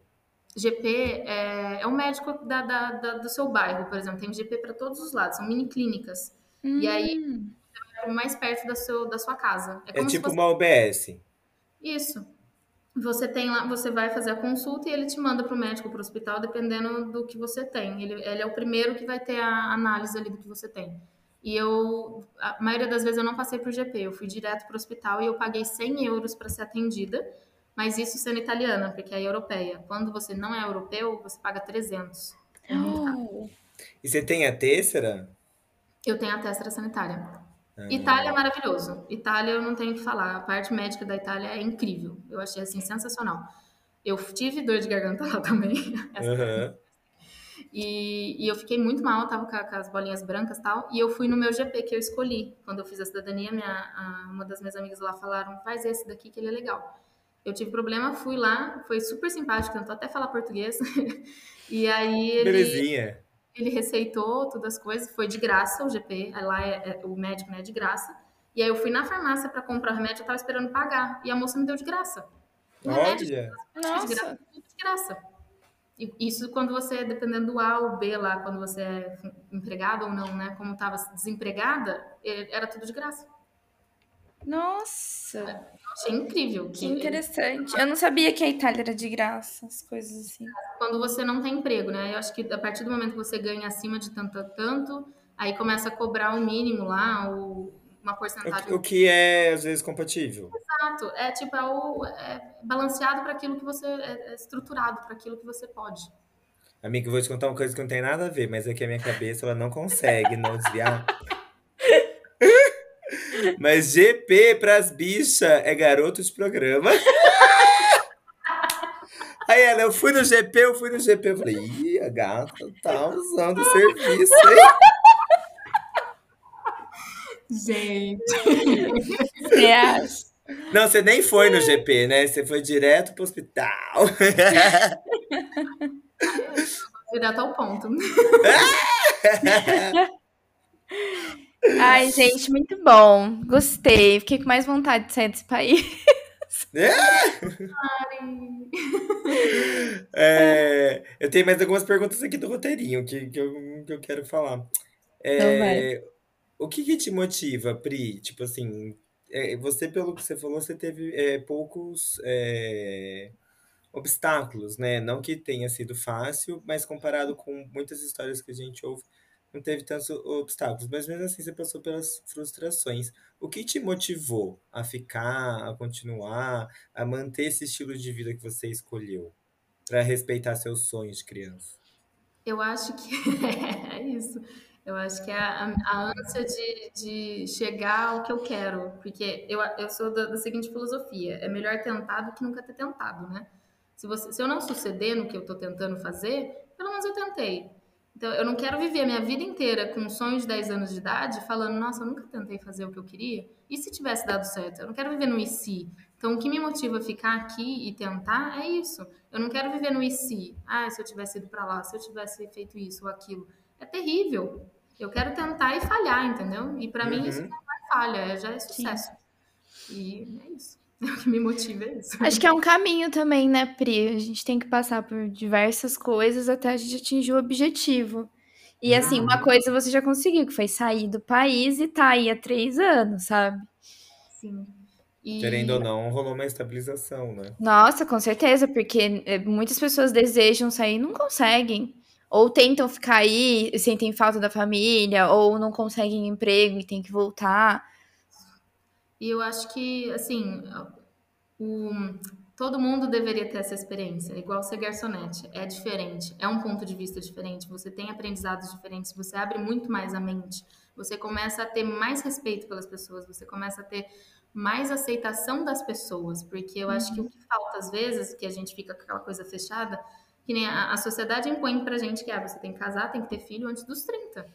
GP é, é um médico da, da, da, do seu bairro, por exemplo. Tem GP para todos os lados, são mini clínicas. Hum. E aí, você vai mais perto da, seu, da sua casa. É, como se tipo fosse- uma UBS. Isso. Você tem lá, você vai fazer a consulta e ele te manda para o médico, para o hospital, dependendo do que você tem. Ele, ele é o primeiro que vai ter a análise ali do que você tem. E eu, a maioria das vezes eu não passei por GP, eu fui direto para o hospital e eu paguei 100 euros para ser atendida, mas isso sendo italiana, porque é europeia. Quando você não é europeu, você paga 300. É muito caro. Oh. E você tem a têssera? Eu tenho a testa sanitária. Ah. Itália é maravilhoso. Itália eu não tenho o que falar. A parte médica da Itália é incrível. Eu achei assim sensacional. Eu tive dor de garganta lá [LAUGHS] também. Aham. E, e eu fiquei muito mal, tava com, com as bolinhas brancas e tal. E eu fui no meu GP que eu escolhi. Quando eu fiz a cidadania, minha, a- uma das minhas amigas lá falaram: faz esse daqui que ele é legal. Eu tive problema, fui lá, foi super simpático, tentou até falar português. [LAUGHS] e aí ele, Belezinha. Ele receitou todas as coisas, foi de graça o GP, lá é, é- o médico né, é de graça. E aí eu fui na farmácia para comprar o remédio, eu tava esperando pagar. E a moça me deu de graça. O remédio Olha. de Nossa. graça, tudo de graça. E Isso quando você, dependendo do A ou B lá, quando você é empregado ou não, né? Como tava desempregada, eh, era tudo de graça. Nossa. Achei incrível. Que interessante. Eu não sabia que a Itália era de graça, as coisas assim. Quando você não tem emprego, né? Eu acho que a partir do momento que você ganha acima de tanto a tanto, aí começa a cobrar o mínimo lá, ou uma porcentagem O, o que é, às vezes, compatível. Exato. É tipo, é, o, é balanceado para aquilo que você. É, é estruturado para aquilo que você pode. Amiga, eu vou te contar uma coisa que não tem nada a ver, mas é que a minha cabeça ela não consegue não desviar. [LAUGHS] Mas GP pras bichas é garoto de programa. [LAUGHS] Aí ela, eu fui no GP, eu fui no GP. Eu falei, ih, a gata tá usando o [LAUGHS] serviço, hein? Gente. Você acha? Não, você nem foi no GP, né? Você foi direto pro hospital. Direto ao ponto. [LAUGHS] Ai, gente, muito bom. Gostei. Fiquei com mais vontade de sair desse país. É, eu tenho mais algumas perguntas aqui do roteirinho que, que, eu, que eu quero falar. É, Então o que, que te motiva, Pri? Tipo assim, é, você, pelo que você falou, você teve é, poucos é, obstáculos, né? Não que tenha sido fácil, mas comparado com muitas histórias que a gente ouve, não teve tantos obstáculos. Mas mesmo assim, você passou pelas frustrações. O que te motivou a ficar, a continuar, a manter esse estilo de vida que você escolheu? Para respeitar seus sonhos de criança. Eu acho que [LAUGHS] é isso. Eu acho que é a, a ânsia de, de chegar ao que eu quero. Porque eu, eu sou da, da seguinte filosofia: é melhor tentar do que nunca ter tentado, né? Se, você, se eu não suceder no que eu estou tentando fazer, pelo menos eu tentei. Então, eu não quero viver a minha vida inteira com um sonho de 10 anos de idade, falando, nossa, eu nunca tentei fazer o que eu queria. E se tivesse dado certo? Eu não quero viver no e se. Então, o que me motiva a ficar aqui e tentar é isso. Eu não quero viver no e se. Ah, se eu tivesse ido para lá, se eu tivesse feito isso ou aquilo. É terrível. Eu quero tentar e falhar, entendeu? E para mim isso Uhum. não é falha, é- já é sucesso. E é isso. [LAUGHS] O que me motiva é isso. Acho que é um caminho também, né, Pri? A gente tem que passar por diversas coisas até a gente atingir o objetivo. E assim, uma coisa você já conseguiu, que foi sair do país e tá aí há três anos, sabe? Sim. E Querendo ou não, rolou uma estabilização, né? Nossa, com certeza, porque é, muitas pessoas desejam sair e não conseguem. Ou tentam ficar aí, e sentem falta da família, ou não conseguem emprego e tem que voltar. E eu acho que, assim, o- todo mundo deveria ter essa experiência, igual ser garçonete. É diferente, é um ponto de vista diferente, você tem aprendizados diferentes, você abre muito mais a mente, você começa a ter mais respeito pelas pessoas, você começa a ter mais aceitação das pessoas, porque eu acho que o que falta às vezes, que a gente fica com aquela coisa fechada, que nem a, a sociedade impõe pra gente que ah, você tem que casar, tem que ter filho antes dos 30.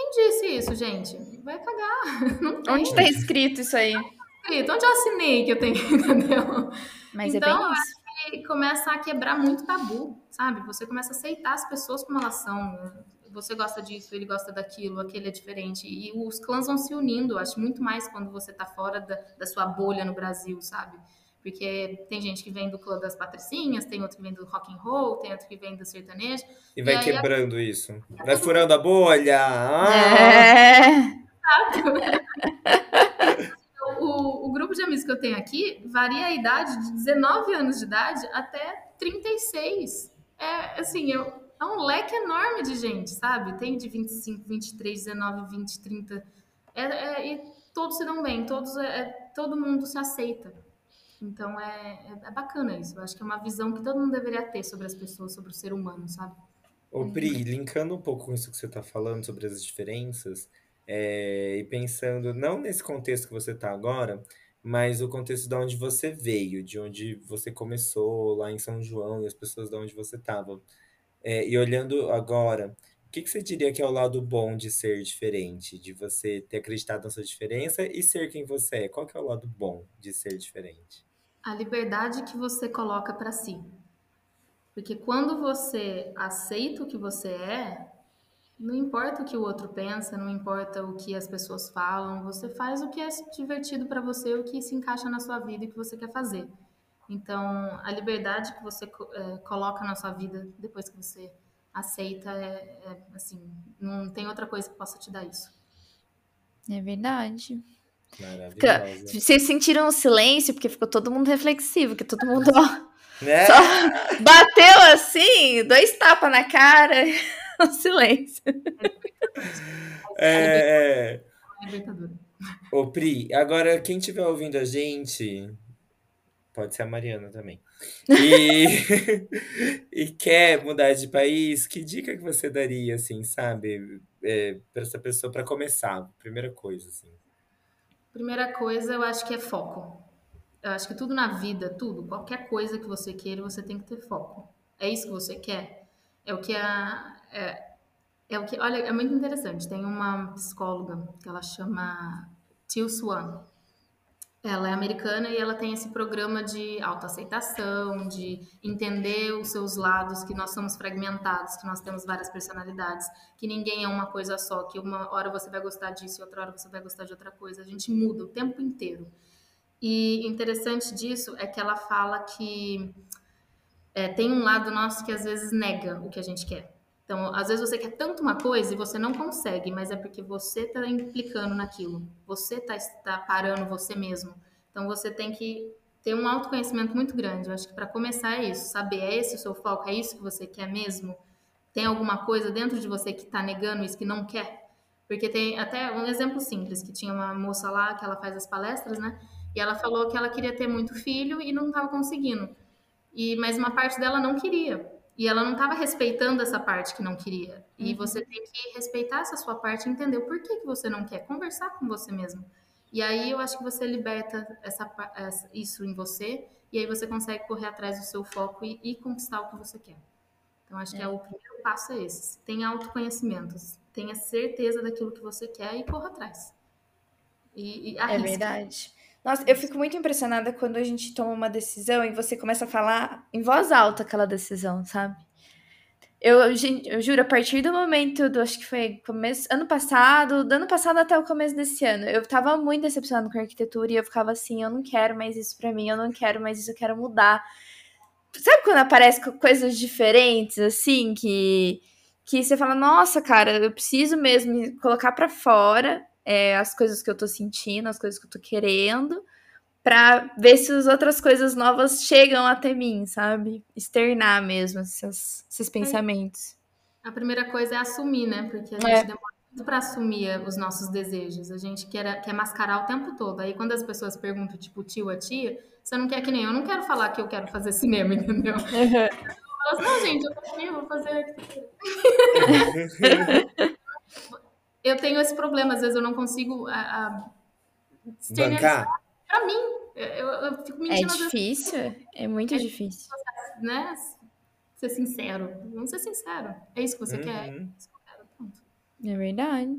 Quem disse isso, gente? Vai cagar. [LAUGHS] Não tem Onde tá escrito isso aí? escrito. Onde eu assinei que eu tenho, [LAUGHS] entendeu? Mas é Então, bem isso. E começa a quebrar muito tabu, sabe? Você começa a aceitar as pessoas como elas são. Você gosta disso, ele gosta daquilo, aquele é diferente. E os clãs vão se unindo, acho muito mais quando você tá fora da, da sua bolha no Brasil, sabe? Porque tem gente que vem do clã das patricinhas, tem outro que vem do rock and roll, tem outro que vem do sertanejo. E vai E quebrando isso. Vai furando a bolha. Ah! É. [LAUGHS] O, o grupo de amigos que eu tenho aqui varia a idade de 19 anos de idade até 36. É assim, eu, é um leque enorme de gente, sabe? Tem de 25, 23, 19, 20, 30. É, é, e todos se dão bem, todos, é, é, todo mundo se aceita. Então é, é, é bacana isso. Eu acho que é uma visão que todo mundo deveria ter sobre as pessoas, sobre o ser humano, sabe? Ô, Pri, linkando um pouco com isso que você está falando sobre as diferenças, é, e pensando não nesse contexto que você está agora, mas o contexto de onde você veio, de onde você começou lá em São João e as pessoas de onde você estava. É, e olhando agora, o que, que você diria que é o lado bom de ser diferente, de você ter acreditado na sua diferença e ser quem você é? Qual que é o lado bom de ser diferente? A liberdade que você coloca para si. Porque quando você aceita o que você é, não importa o que o outro pensa, não importa o que as pessoas falam, você faz o que é divertido para você, o que se encaixa na sua vida e o que você quer fazer. Então, a liberdade que você é, coloca na sua vida depois que você aceita é, é, assim, não tem outra coisa que possa te dar isso. É verdade. Maravilhosa. Vocês sentiram o silêncio, porque ficou todo mundo reflexivo, que todo mundo ó, Né? só bateu assim, dois tapas na cara, o [LAUGHS] silêncio. É, é. É. Ô, Pri, agora quem estiver ouvindo a gente, pode ser a Mariana também, e, [LAUGHS] e quer mudar de país, que dica que você daria, assim, sabe, é, para essa pessoa, para começar, primeira coisa, assim. Primeira coisa, eu acho que é foco. Eu acho que tudo na vida, tudo, qualquer coisa que você queira, você tem que ter foco. É isso que você quer? É o que a. É, é o que. Olha, é muito interessante. Tem uma psicóloga que ela chama Til Swan. Ela é americana e ela tem esse programa de autoaceitação, de entender os seus lados, que nós somos fragmentados, que nós temos várias personalidades, que ninguém é uma coisa só, que uma hora você vai gostar disso e outra hora você vai gostar de outra coisa. A gente muda o tempo inteiro. E interessante disso é que ela fala que é, tem um lado nosso que às vezes nega o que a gente quer. Então, às vezes você quer tanto uma coisa e você não consegue, mas é porque você está implicando naquilo. Você está tá parando você mesmo. Então, você tem que ter um autoconhecimento muito grande. Eu acho que para começar é isso. Saber, é esse o seu foco? É isso que você quer mesmo? Tem alguma coisa dentro de você que está negando isso, que não quer? Porque tem até um exemplo simples, que tinha uma moça lá que ela faz as palestras, né? E ela falou que ela queria ter muito filho e não estava conseguindo. E mas uma parte dela não queria. E ela não estava respeitando essa parte que não queria. E Uhum. você tem que respeitar essa sua parte e entender o porquê que você não quer. Conversar com você mesmo. E aí eu acho que você liberta essa, essa- isso em você. E aí você consegue correr atrás do seu foco e, e conquistar o que você quer. Então acho que é o primeiro passo é esse. Tenha autoconhecimento. Tenha certeza daquilo que você quer e corra atrás. E, e É verdade. Nossa, eu fico muito impressionada quando a gente toma uma decisão e você começa a falar em voz alta aquela decisão, sabe? Eu, eu juro, a partir do momento do, acho que foi começo, ano passado, do ano passado até o começo desse ano, eu tava muito decepcionada com a arquitetura e eu ficava assim, eu não quero mais isso pra mim, eu não quero mais isso, eu quero mudar. Sabe quando aparece co- coisas diferentes, assim, que, que você fala, nossa, cara, eu preciso mesmo me colocar pra fora é, as coisas que eu tô sentindo, as coisas que eu tô querendo, pra ver se as outras coisas novas chegam até mim, sabe? Externar mesmo esses, esses pensamentos. A primeira coisa é assumir, né? Porque a É. gente demora muito para assumir os nossos desejos. A gente quer, quer mascarar o tempo todo. Aí quando as pessoas perguntam, tipo, tio a tia, você não quer que nem eu. Eu não quero falar que eu quero fazer cinema, [LAUGHS] entendeu? Eu falo assim, não, gente, eu tô aqui, eu vou fazer. [LAUGHS] Eu tenho esse problema, às vezes eu não consigo a, a, externalizar Bancar? pra mim. Eu, eu, fico É mentindo, vezes, difícil, é muito difícil. né? Ser sincero. Vamos ser sincero. É isso que você quer? É Uhum. isso que eu quero. Pronto. É verdade.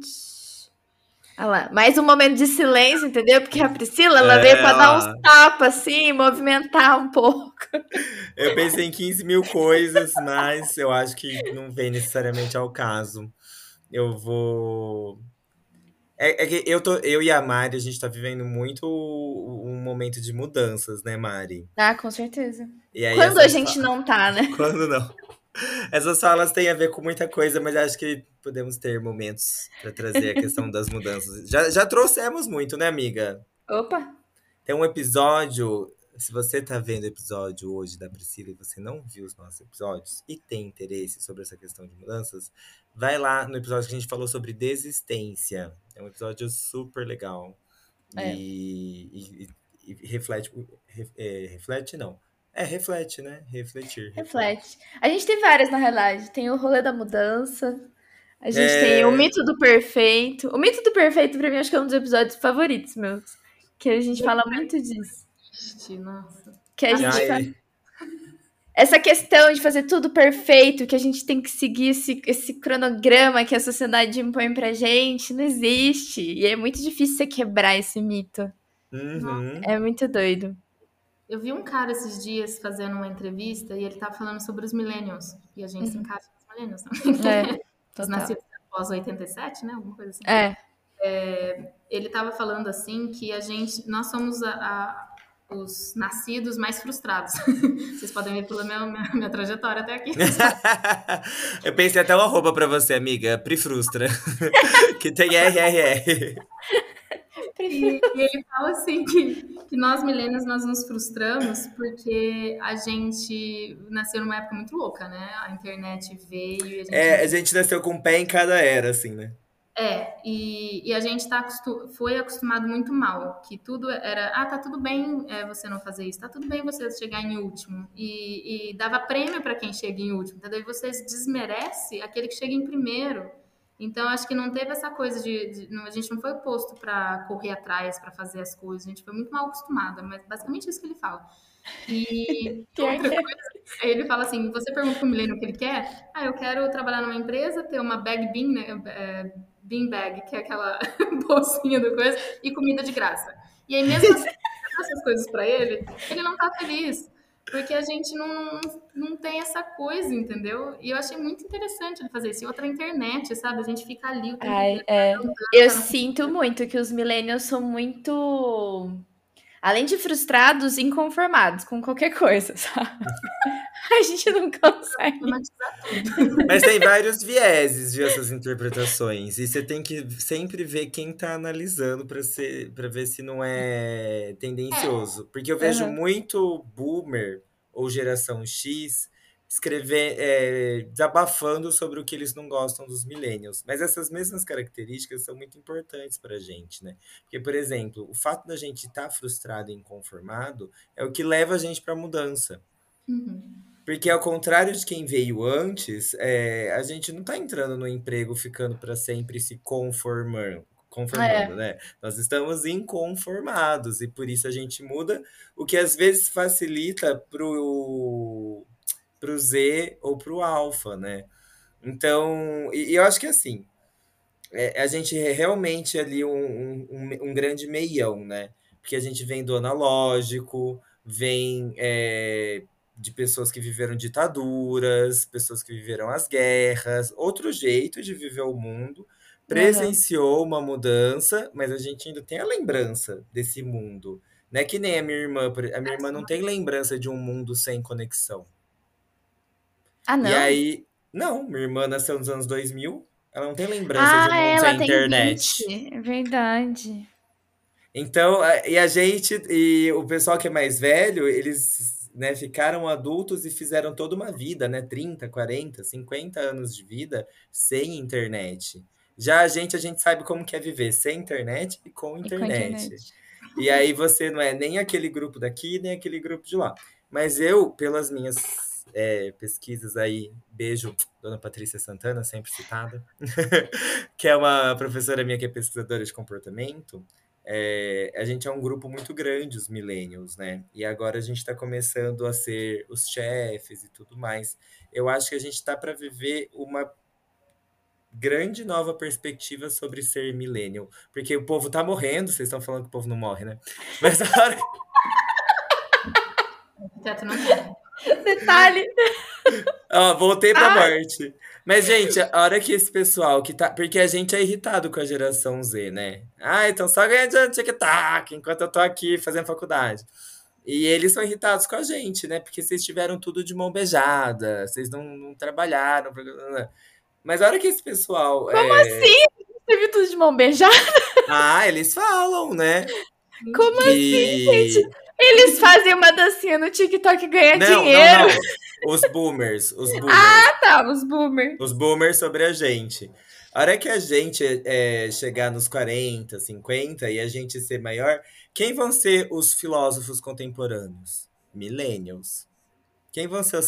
Olha lá, mais um momento de silêncio, entendeu? Porque a Priscila, ela É, veio pra dar uns tapas, assim, movimentar um pouco. Eu pensei em 15 mil coisas, mas eu acho que não vem necessariamente ao caso. Eu vou. É, é que eu, tô, eu e a Mari, a gente tá vivendo muito um momento de mudanças, né, Mari? Ah, com certeza. E Quando a gente não tá, né? [LAUGHS] Quando não. Essas falas têm a ver com muita coisa, mas acho que podemos ter momentos para trazer a questão das [LAUGHS] mudanças. Já, já trouxemos muito, né, amiga? Opa! Tem um episódio. Se você tá vendo o episódio hoje da Priscila e você não viu os nossos episódios e tem interesse sobre essa questão de mudanças, vai lá no episódio que a gente falou sobre desistência. É um episódio super legal. É. E, e, e, reflete. É, reflete, não é, reflete, né? Refletir. Reflete. A gente tem várias, na realidade. Tem o rolê da mudança. A gente é... tem o mito do perfeito. O mito do perfeito, pra mim, acho que é um dos episódios favoritos meus. Que a gente fala muito disso. Nossa. Que a gente fala... Essa questão de fazer tudo perfeito, que a gente tem que seguir esse, esse cronograma que a sociedade impõe pra gente, não existe. E é muito difícil você quebrar esse mito. Uhum. É muito doido. Eu vi um cara esses dias fazendo uma entrevista e ele tava falando sobre os millennials. E a gente uhum. se encaixa nos millennials também. É, [LAUGHS] os nascidos após 87, né? Alguma coisa assim. É. é ele tava falando assim que a gente, nós somos a, a, os nascidos mais frustrados. [LAUGHS] Vocês podem ver pela minha, minha, minha trajetória até aqui. [LAUGHS] Eu pensei até uma roupa pra você, amiga. Pri Frustra. [LAUGHS] que tem RRR. E, e, ele fala assim que, que nós milênios nós nos frustramos porque a gente nasceu numa época muito louca, né? A internet veio e a gente... É, a gente nasceu com um pé em cada era, assim, né? É, e, e a gente tá acostum, foi acostumado muito mal, que tudo era, ah, tá tudo bem é, você não fazer isso, tá tudo bem você chegar em último, e, e dava prêmio para quem chega em último? E você desmerece aquele que chega em primeiro, então, acho que não teve essa coisa de. de não, a gente não foi posto para correr atrás, para fazer as coisas. A gente foi muito mal acostumada, mas basicamente isso que ele fala. E [LAUGHS] outra coisa, ele fala assim: você pergunta para o milênio o que ele quer? Ah, eu quero trabalhar numa empresa, ter uma bag bean, né? É, bean bag, que é aquela [LAUGHS] bolsinha do coisa, e comida de graça. E aí, mesmo assim, [LAUGHS] essas coisas para ele, ele não tá feliz. Porque a gente não, não tem essa coisa, entendeu? E eu achei muito interessante ele fazer isso. E outra internet, sabe? A gente fica ali o tempo Ai, é. Eu sinto muito que os millennials são muito além de frustrados, inconformados com qualquer coisa, sabe? [LAUGHS] A gente não consegue. Mas tem vários vieses de essas interpretações. E você tem que sempre ver quem tá analisando para para ver se não é tendencioso. Porque eu vejo uhum. muito boomer ou geração X escrever, é, desabafando sobre o que eles não gostam dos millennials. Mas essas mesmas características são muito importantes para a gente, né? Porque, por exemplo, o fato da gente estar tá frustrado e inconformado é o que leva a gente para a mudança. Uhum. Porque, ao contrário de quem veio antes, é, a gente não está entrando no emprego ficando para sempre se conformando. Conformando, é. né? Nós estamos inconformados e por isso a gente muda, o que às vezes facilita pro para o Z ou para o alfa, né? Então, e, e, eu acho que assim, é, a gente é realmente ali um, um, um, grande meião, né? Porque a gente vem do analógico, vem é, de pessoas que viveram ditaduras, pessoas que viveram as guerras, outro jeito de viver o mundo, presenciou uhum. uma mudança, mas a gente ainda tem a lembrança desse mundo. Não é que nem a minha irmã, a minha irmã não tem lembrança de um mundo sem conexão. Ah, não? E aí, não, minha irmã nasceu nos anos 2000, ela não tem lembrança ah, de mundo sem internet. 20. É verdade. Então, e a gente, e o pessoal que é mais velho, eles né, ficaram adultos e fizeram toda uma vida, né? 30, 40, 50 anos de vida sem internet. Já a gente, a gente sabe como quer viver sem internet e com internet. E, com internet. e aí você não é nem aquele grupo daqui, nem aquele grupo de lá. Mas eu, pelas minhas é, pesquisas aí, beijo, dona Patrícia Santana, sempre citada, [LAUGHS] que é uma professora minha que é pesquisadora de comportamento. É, a gente é um grupo muito grande, os millennials, né? E agora a gente está começando a ser os chefes e tudo mais. Eu acho que a gente está para viver uma grande nova perspectiva sobre ser millennial. Porque o povo tá morrendo, vocês estão falando que o povo não morre, né? Mas [LAUGHS] a hora. Teto não morre. [LAUGHS] Detalhe. [LAUGHS] Ó, voltei pra morte. Mas, gente, a hora que esse pessoal que tá. Porque a gente é irritado com a geração Z, né? Ah, então só ganha de TikTok enquanto eu tô aqui fazendo faculdade. E eles são irritados com a gente, né? Porque vocês tiveram tudo de mão beijada, vocês não, não trabalharam. Mas a hora que esse pessoal. Como é... assim? Teve tudo de mão beijada? Ah, eles falam, né? Como que... assim, gente? Eles fazem uma dancinha no TikTok e ganham não, dinheiro. Não, não. Os boomers, os [LAUGHS] boomers. Ah, tá, os boomers. Os boomers sobre a gente. A hora que a gente é, chegar nos 40, 50 e a gente ser maior, quem vão ser os filósofos contemporâneos? Millennials. Quem vão ser os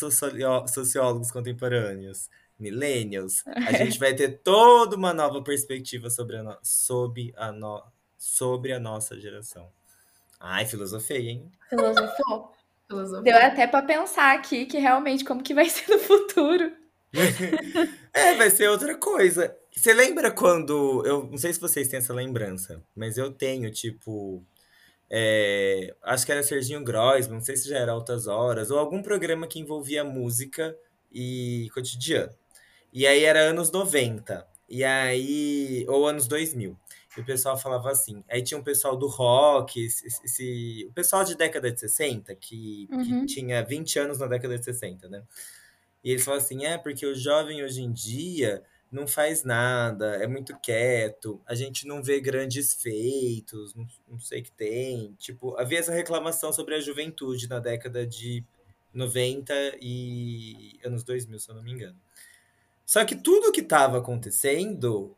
sociólogos contemporâneos? Millennials. A [LAUGHS] gente vai ter toda uma nova perspectiva sobre a, no... sobre a, no... sobre a nossa geração. Ai, filosofei, hein? Filosofou. [LAUGHS] Deu até para pensar aqui que realmente como que vai ser no futuro. [LAUGHS] é, vai ser outra coisa. Você lembra quando. Eu não sei se vocês têm essa lembrança, mas eu tenho, tipo. É, acho que era Serginho Grossman, não sei se já era Altas Horas, ou algum programa que envolvia música e cotidiano. E aí era anos 90. E aí. Ou anos 2000. E o pessoal falava assim. Aí tinha um pessoal do rock, esse, esse o pessoal de década de 60, que, uhum. que tinha 20 anos na década de 60, né? E eles falavam assim: é, porque o jovem hoje em dia não faz nada, é muito quieto, a gente não vê grandes feitos, não, não sei o que tem. Tipo, havia essa reclamação sobre a juventude na década de 90 e anos 2000, se eu não me engano. Só que tudo que estava acontecendo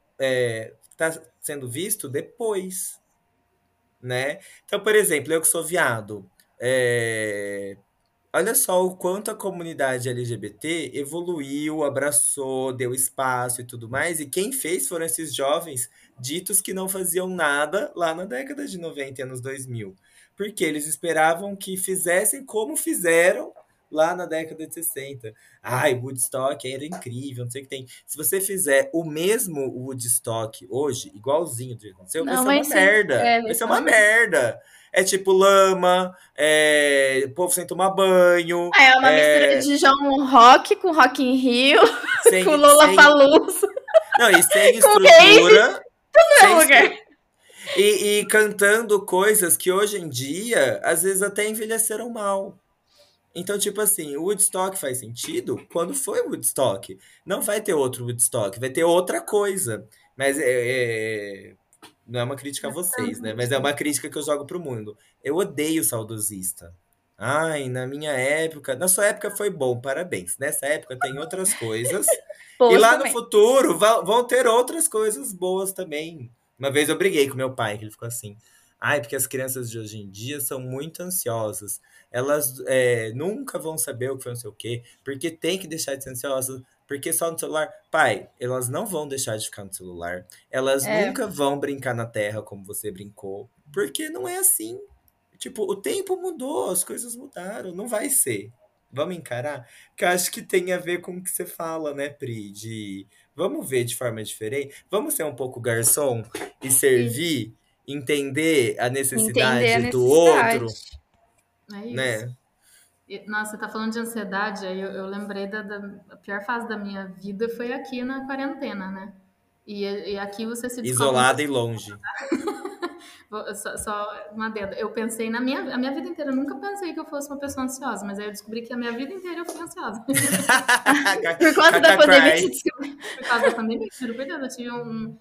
está sendo visto depois, né? Então, por exemplo, eu que sou viado, é, Olha só o quanto a comunidade LGBT evoluiu, abraçou, deu espaço e tudo mais. E quem fez foram esses jovens ditos que não faziam nada lá na década de 90 e anos 2000. Porque eles esperavam que fizessem como fizeram lá na década de 60. Ai, Woodstock era incrível, não sei o que tem. Se você fizer o mesmo Woodstock hoje, igualzinho do que aconteceu, não, vai ser uma merda. É, vai ser uma merda é tipo lama, é, o povo sem tomar banho. Ah, é uma é... mistura de João Rock com Rock in Rio, [LAUGHS] sem, [LAUGHS] com Lola sem... Palusa. Não, e sem [LAUGHS] estrutura. Tudo sem lugar. E, e cantando coisas que hoje em dia, às vezes até envelheceram mal. Então, tipo assim, o Woodstock faz sentido quando foi o Woodstock. Não vai ter outro Woodstock, vai ter outra coisa. Mas é, é não é uma crítica a vocês, né? Mas é uma crítica que eu jogo pro mundo. Eu odeio saudosista. Ai, na minha época. Na sua época foi bom, parabéns. Nessa época tem outras coisas. [LAUGHS] e lá também. no futuro vão ter outras coisas boas também. Uma vez eu briguei com meu pai, que ele ficou assim. Ai, porque as crianças de hoje em dia são muito ansiosas. Elas é, nunca vão saber o que foi não sei o quê, porque tem que deixar de ser ansiosas. Porque só no celular. Pai, elas não vão deixar de ficar no celular. Elas é. nunca vão brincar na terra como você brincou. Porque não é assim. Tipo, o tempo mudou, as coisas mudaram. Não vai ser. Vamos encarar? Que eu acho que tem a ver com o que você fala, né, Pri? De vamos ver de forma diferente. Vamos ser um pouco garçom e servir, entender a necessidade, entender a necessidade. do outro. É isso. Né? Nossa, você tá falando de ansiedade, aí eu, eu lembrei da, da pior fase da minha vida foi aqui na quarentena, né? E, e aqui você se Isolada e longe. [LAUGHS] só, só, uma dedo. Eu pensei na minha, a minha vida inteira, eu nunca pensei que eu fosse uma pessoa ansiosa, mas aí eu descobri que a minha vida inteira eu fui ansiosa. [LAUGHS] Por causa da pandemia. Por causa da pandemia, juro por Deus, eu tive um,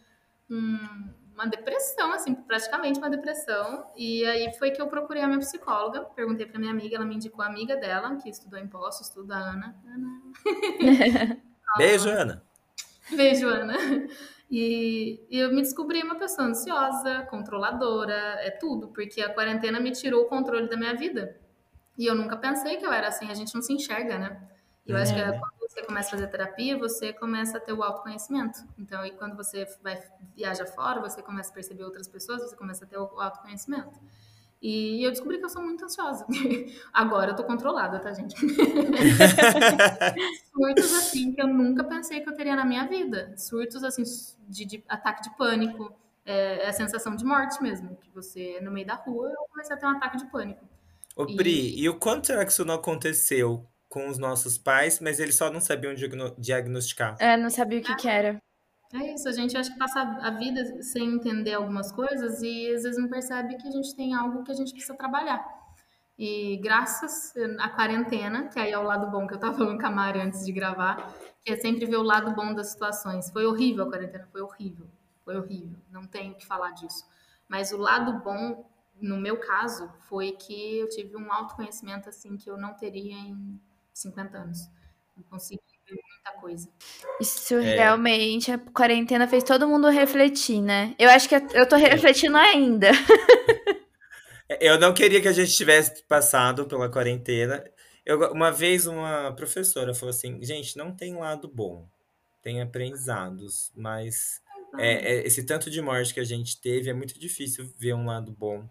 um uma depressão, assim, praticamente uma depressão. E aí foi que eu procurei a minha psicóloga, perguntei pra minha amiga, ela me indicou a amiga dela, que estudou impostos, estuda a Ana. Ana. [LAUGHS] Beijo, Ana. Beijo, Ana. E, e eu me descobri uma pessoa ansiosa, controladora, é tudo, porque a quarentena me tirou o controle da minha vida. E eu nunca pensei que eu era assim, a gente não se enxerga, né? Eu acho que é quando você começa a fazer terapia, você começa a ter o autoconhecimento. Então, e quando você vai viaja fora, você começa a perceber outras pessoas, você começa a ter o autoconhecimento. E eu descobri que eu sou muito ansiosa. [LAUGHS] Agora eu tô controlada, tá, gente? [LAUGHS] Surtos assim que eu nunca pensei que eu teria na minha vida. Surtos assim de, de ataque de pânico, é, é, a sensação de morte mesmo, que você no meio da rua eu comecei a ter um ataque de pânico. Ô Pri, e, e o quanto será que isso não aconteceu com os nossos pais, mas eles só não sabiam diagno diagnosticar. É, não sabia o que, que era. É isso, a gente acha que passa a vida sem entender algumas coisas e às vezes não percebe que a gente tem algo que a gente precisa trabalhar. E graças à quarentena, que aí é o lado bom que eu tava falando com a Mari antes de gravar, que é sempre ver o lado bom das situações. Foi horrível a quarentena, foi horrível, foi horrível, não tenho o que falar disso. Mas o lado bom, no meu caso, foi que eu tive um autoconhecimento assim que eu não teria em 50 anos. Eu consegui ver muita coisa. Isso é. realmente, a quarentena fez todo mundo refletir, né? Eu acho que eu tô refletindo ainda. [LAUGHS] Eu não queria que a gente tivesse passado pela quarentena. Eu, uma vez uma professora falou assim, gente, não tem lado bom, tem aprendizados, mas é, é, esse tanto de morte que a gente teve é muito difícil ver um lado bom.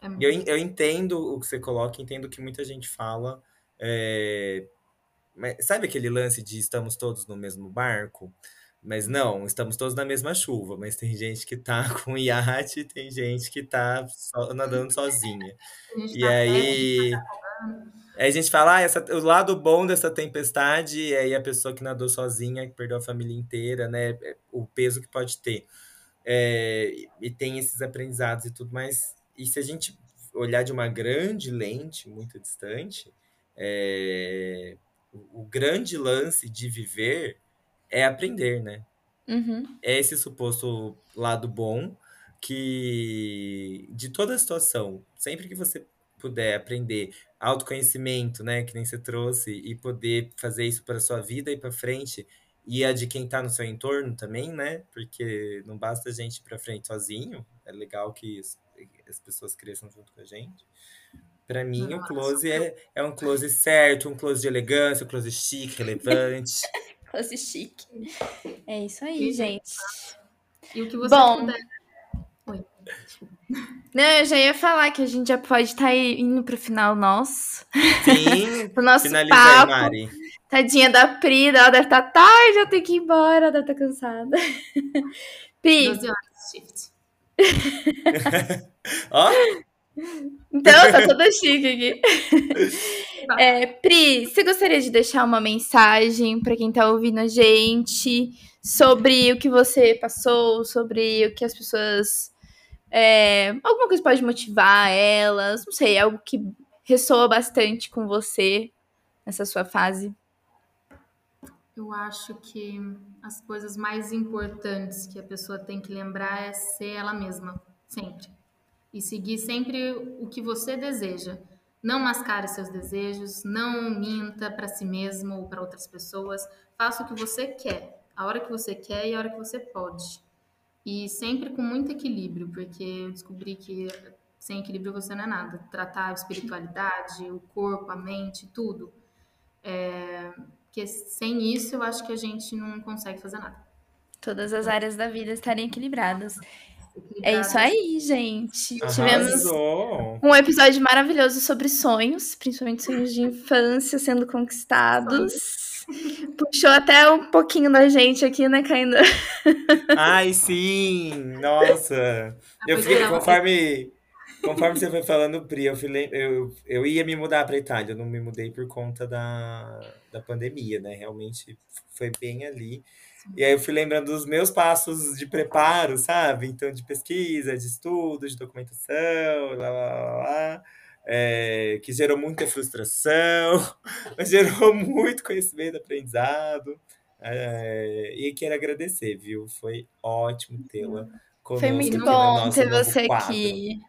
É eu, eu entendo o que você coloca, entendo o que muita gente fala. É, mas sabe aquele lance de estamos todos no mesmo barco? Mas não, estamos todos na mesma chuva, mas tem gente que tá [LAUGHS] com iate, tem gente que tá só, nadando sozinha. E tá aí, tá aí a gente fala, ah, essa, o lado bom dessa tempestade é aí a pessoa que nadou sozinha, que perdeu a família inteira, né? É, o peso que pode ter. É, e tem esses aprendizados e tudo, mas e se a gente olhar de uma grande lente, muito distante, é, o, grande lance de viver é aprender, né? Uhum. É esse suposto lado bom que de toda a situação, sempre que você puder aprender autoconhecimento, né, que nem você trouxe, e poder fazer isso para sua vida e para frente, e a de quem está no seu entorno também, né? Porque não basta a gente ir para frente sozinho, é legal que as pessoas cresçam junto com a gente. Para mim, Nossa. o close é, é um close certo, um close de elegância, um close chique, relevante. [LAUGHS] Fosse chique. É isso aí, e, gente. E o que você Bom, puder. Oi. Não, eu já ia falar que a gente já pode estar tá indo pro final nosso. Sim. [LAUGHS] pro nosso Finaliza papo. Aí, Mari. Tadinha da Pri, ela deve estar tá tarde, eu tenho que ir embora, ela deve estar tá cansada. [LAUGHS] Pri. 12 horas, shift. Ó. Então, tá toda chique aqui. É, Pri, você gostaria de deixar uma mensagem para quem tá ouvindo a gente sobre o que você passou, sobre o que as pessoas. É, alguma coisa pode motivar elas, não sei, algo que ressoa bastante com você nessa sua fase? Eu acho que as coisas mais importantes que a pessoa tem que lembrar é ser ela mesma, sempre e seguir sempre o que você deseja. Não mascare seus desejos, não minta para si mesmo ou para outras pessoas. Faça o que você quer, a hora que você quer e a hora que você pode. E sempre com muito equilíbrio, porque eu descobri que sem equilíbrio você não é nada. Tratar a espiritualidade, o corpo, a mente, tudo. É... Porque sem isso eu acho que a gente não consegue fazer nada. Todas as áreas da vida estarem equilibradas. É isso aí, gente. Arrasou. Tivemos um episódio maravilhoso sobre sonhos, principalmente sonhos de infância sendo conquistados. Puxou até um pouquinho da gente aqui, né, Caindo? Ai, sim! Nossa! Eu fiquei, conforme, conforme você foi falando, Pri, eu, fui, eu, eu ia me mudar para Itália, eu não me mudei por conta da, da pandemia, né? Realmente foi bem ali. E aí eu fui lembrando dos meus passos de preparo, sabe? Então, de pesquisa, de estudo, de documentação, lá, lá, lá, lá é, que gerou muita frustração, [LAUGHS] mas gerou muito conhecimento, aprendizado. É, e quero agradecer, viu? Foi ótimo tê-la conosco. Foi muito bom ter você quadro. aqui.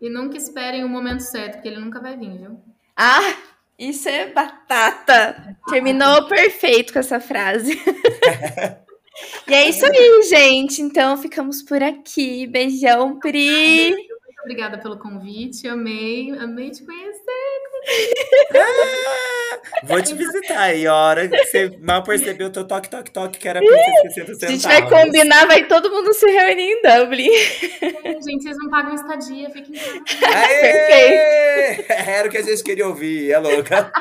E nunca esperem o momento certo, porque ele nunca vai vir, viu? Ah! Isso é batata. Terminou perfeito com essa frase. [LAUGHS] e é isso aí, gente. Então ficamos por aqui. Beijão, Pri. Muito obrigada pelo convite. Amei, amei te conhecer. Ah, vou te visitar aí, a hora que você mal percebeu o teu toque, toque, toque, que era por 60 centavos. A gente vai combinar, vai todo mundo se reunir em Dublin. gente, vocês não pagam estadia, fiquem em casa. Perfeito. Era o que a gente queria ouvir, é louca.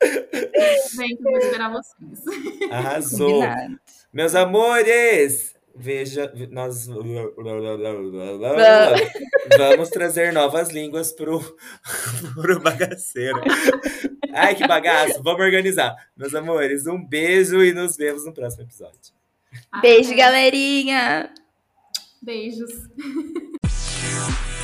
Eu vou esperar vocês. Arrasou. Combinado. Meus amores, Veja, nós [LAUGHS] vamos trazer novas línguas pro, [LAUGHS] pro bagaceiro. Ai, que bagaço. Vamos organizar. Meus amores, um beijo e nos vemos no próximo episódio. Beijo, galerinha! Beijos. [LAUGHS]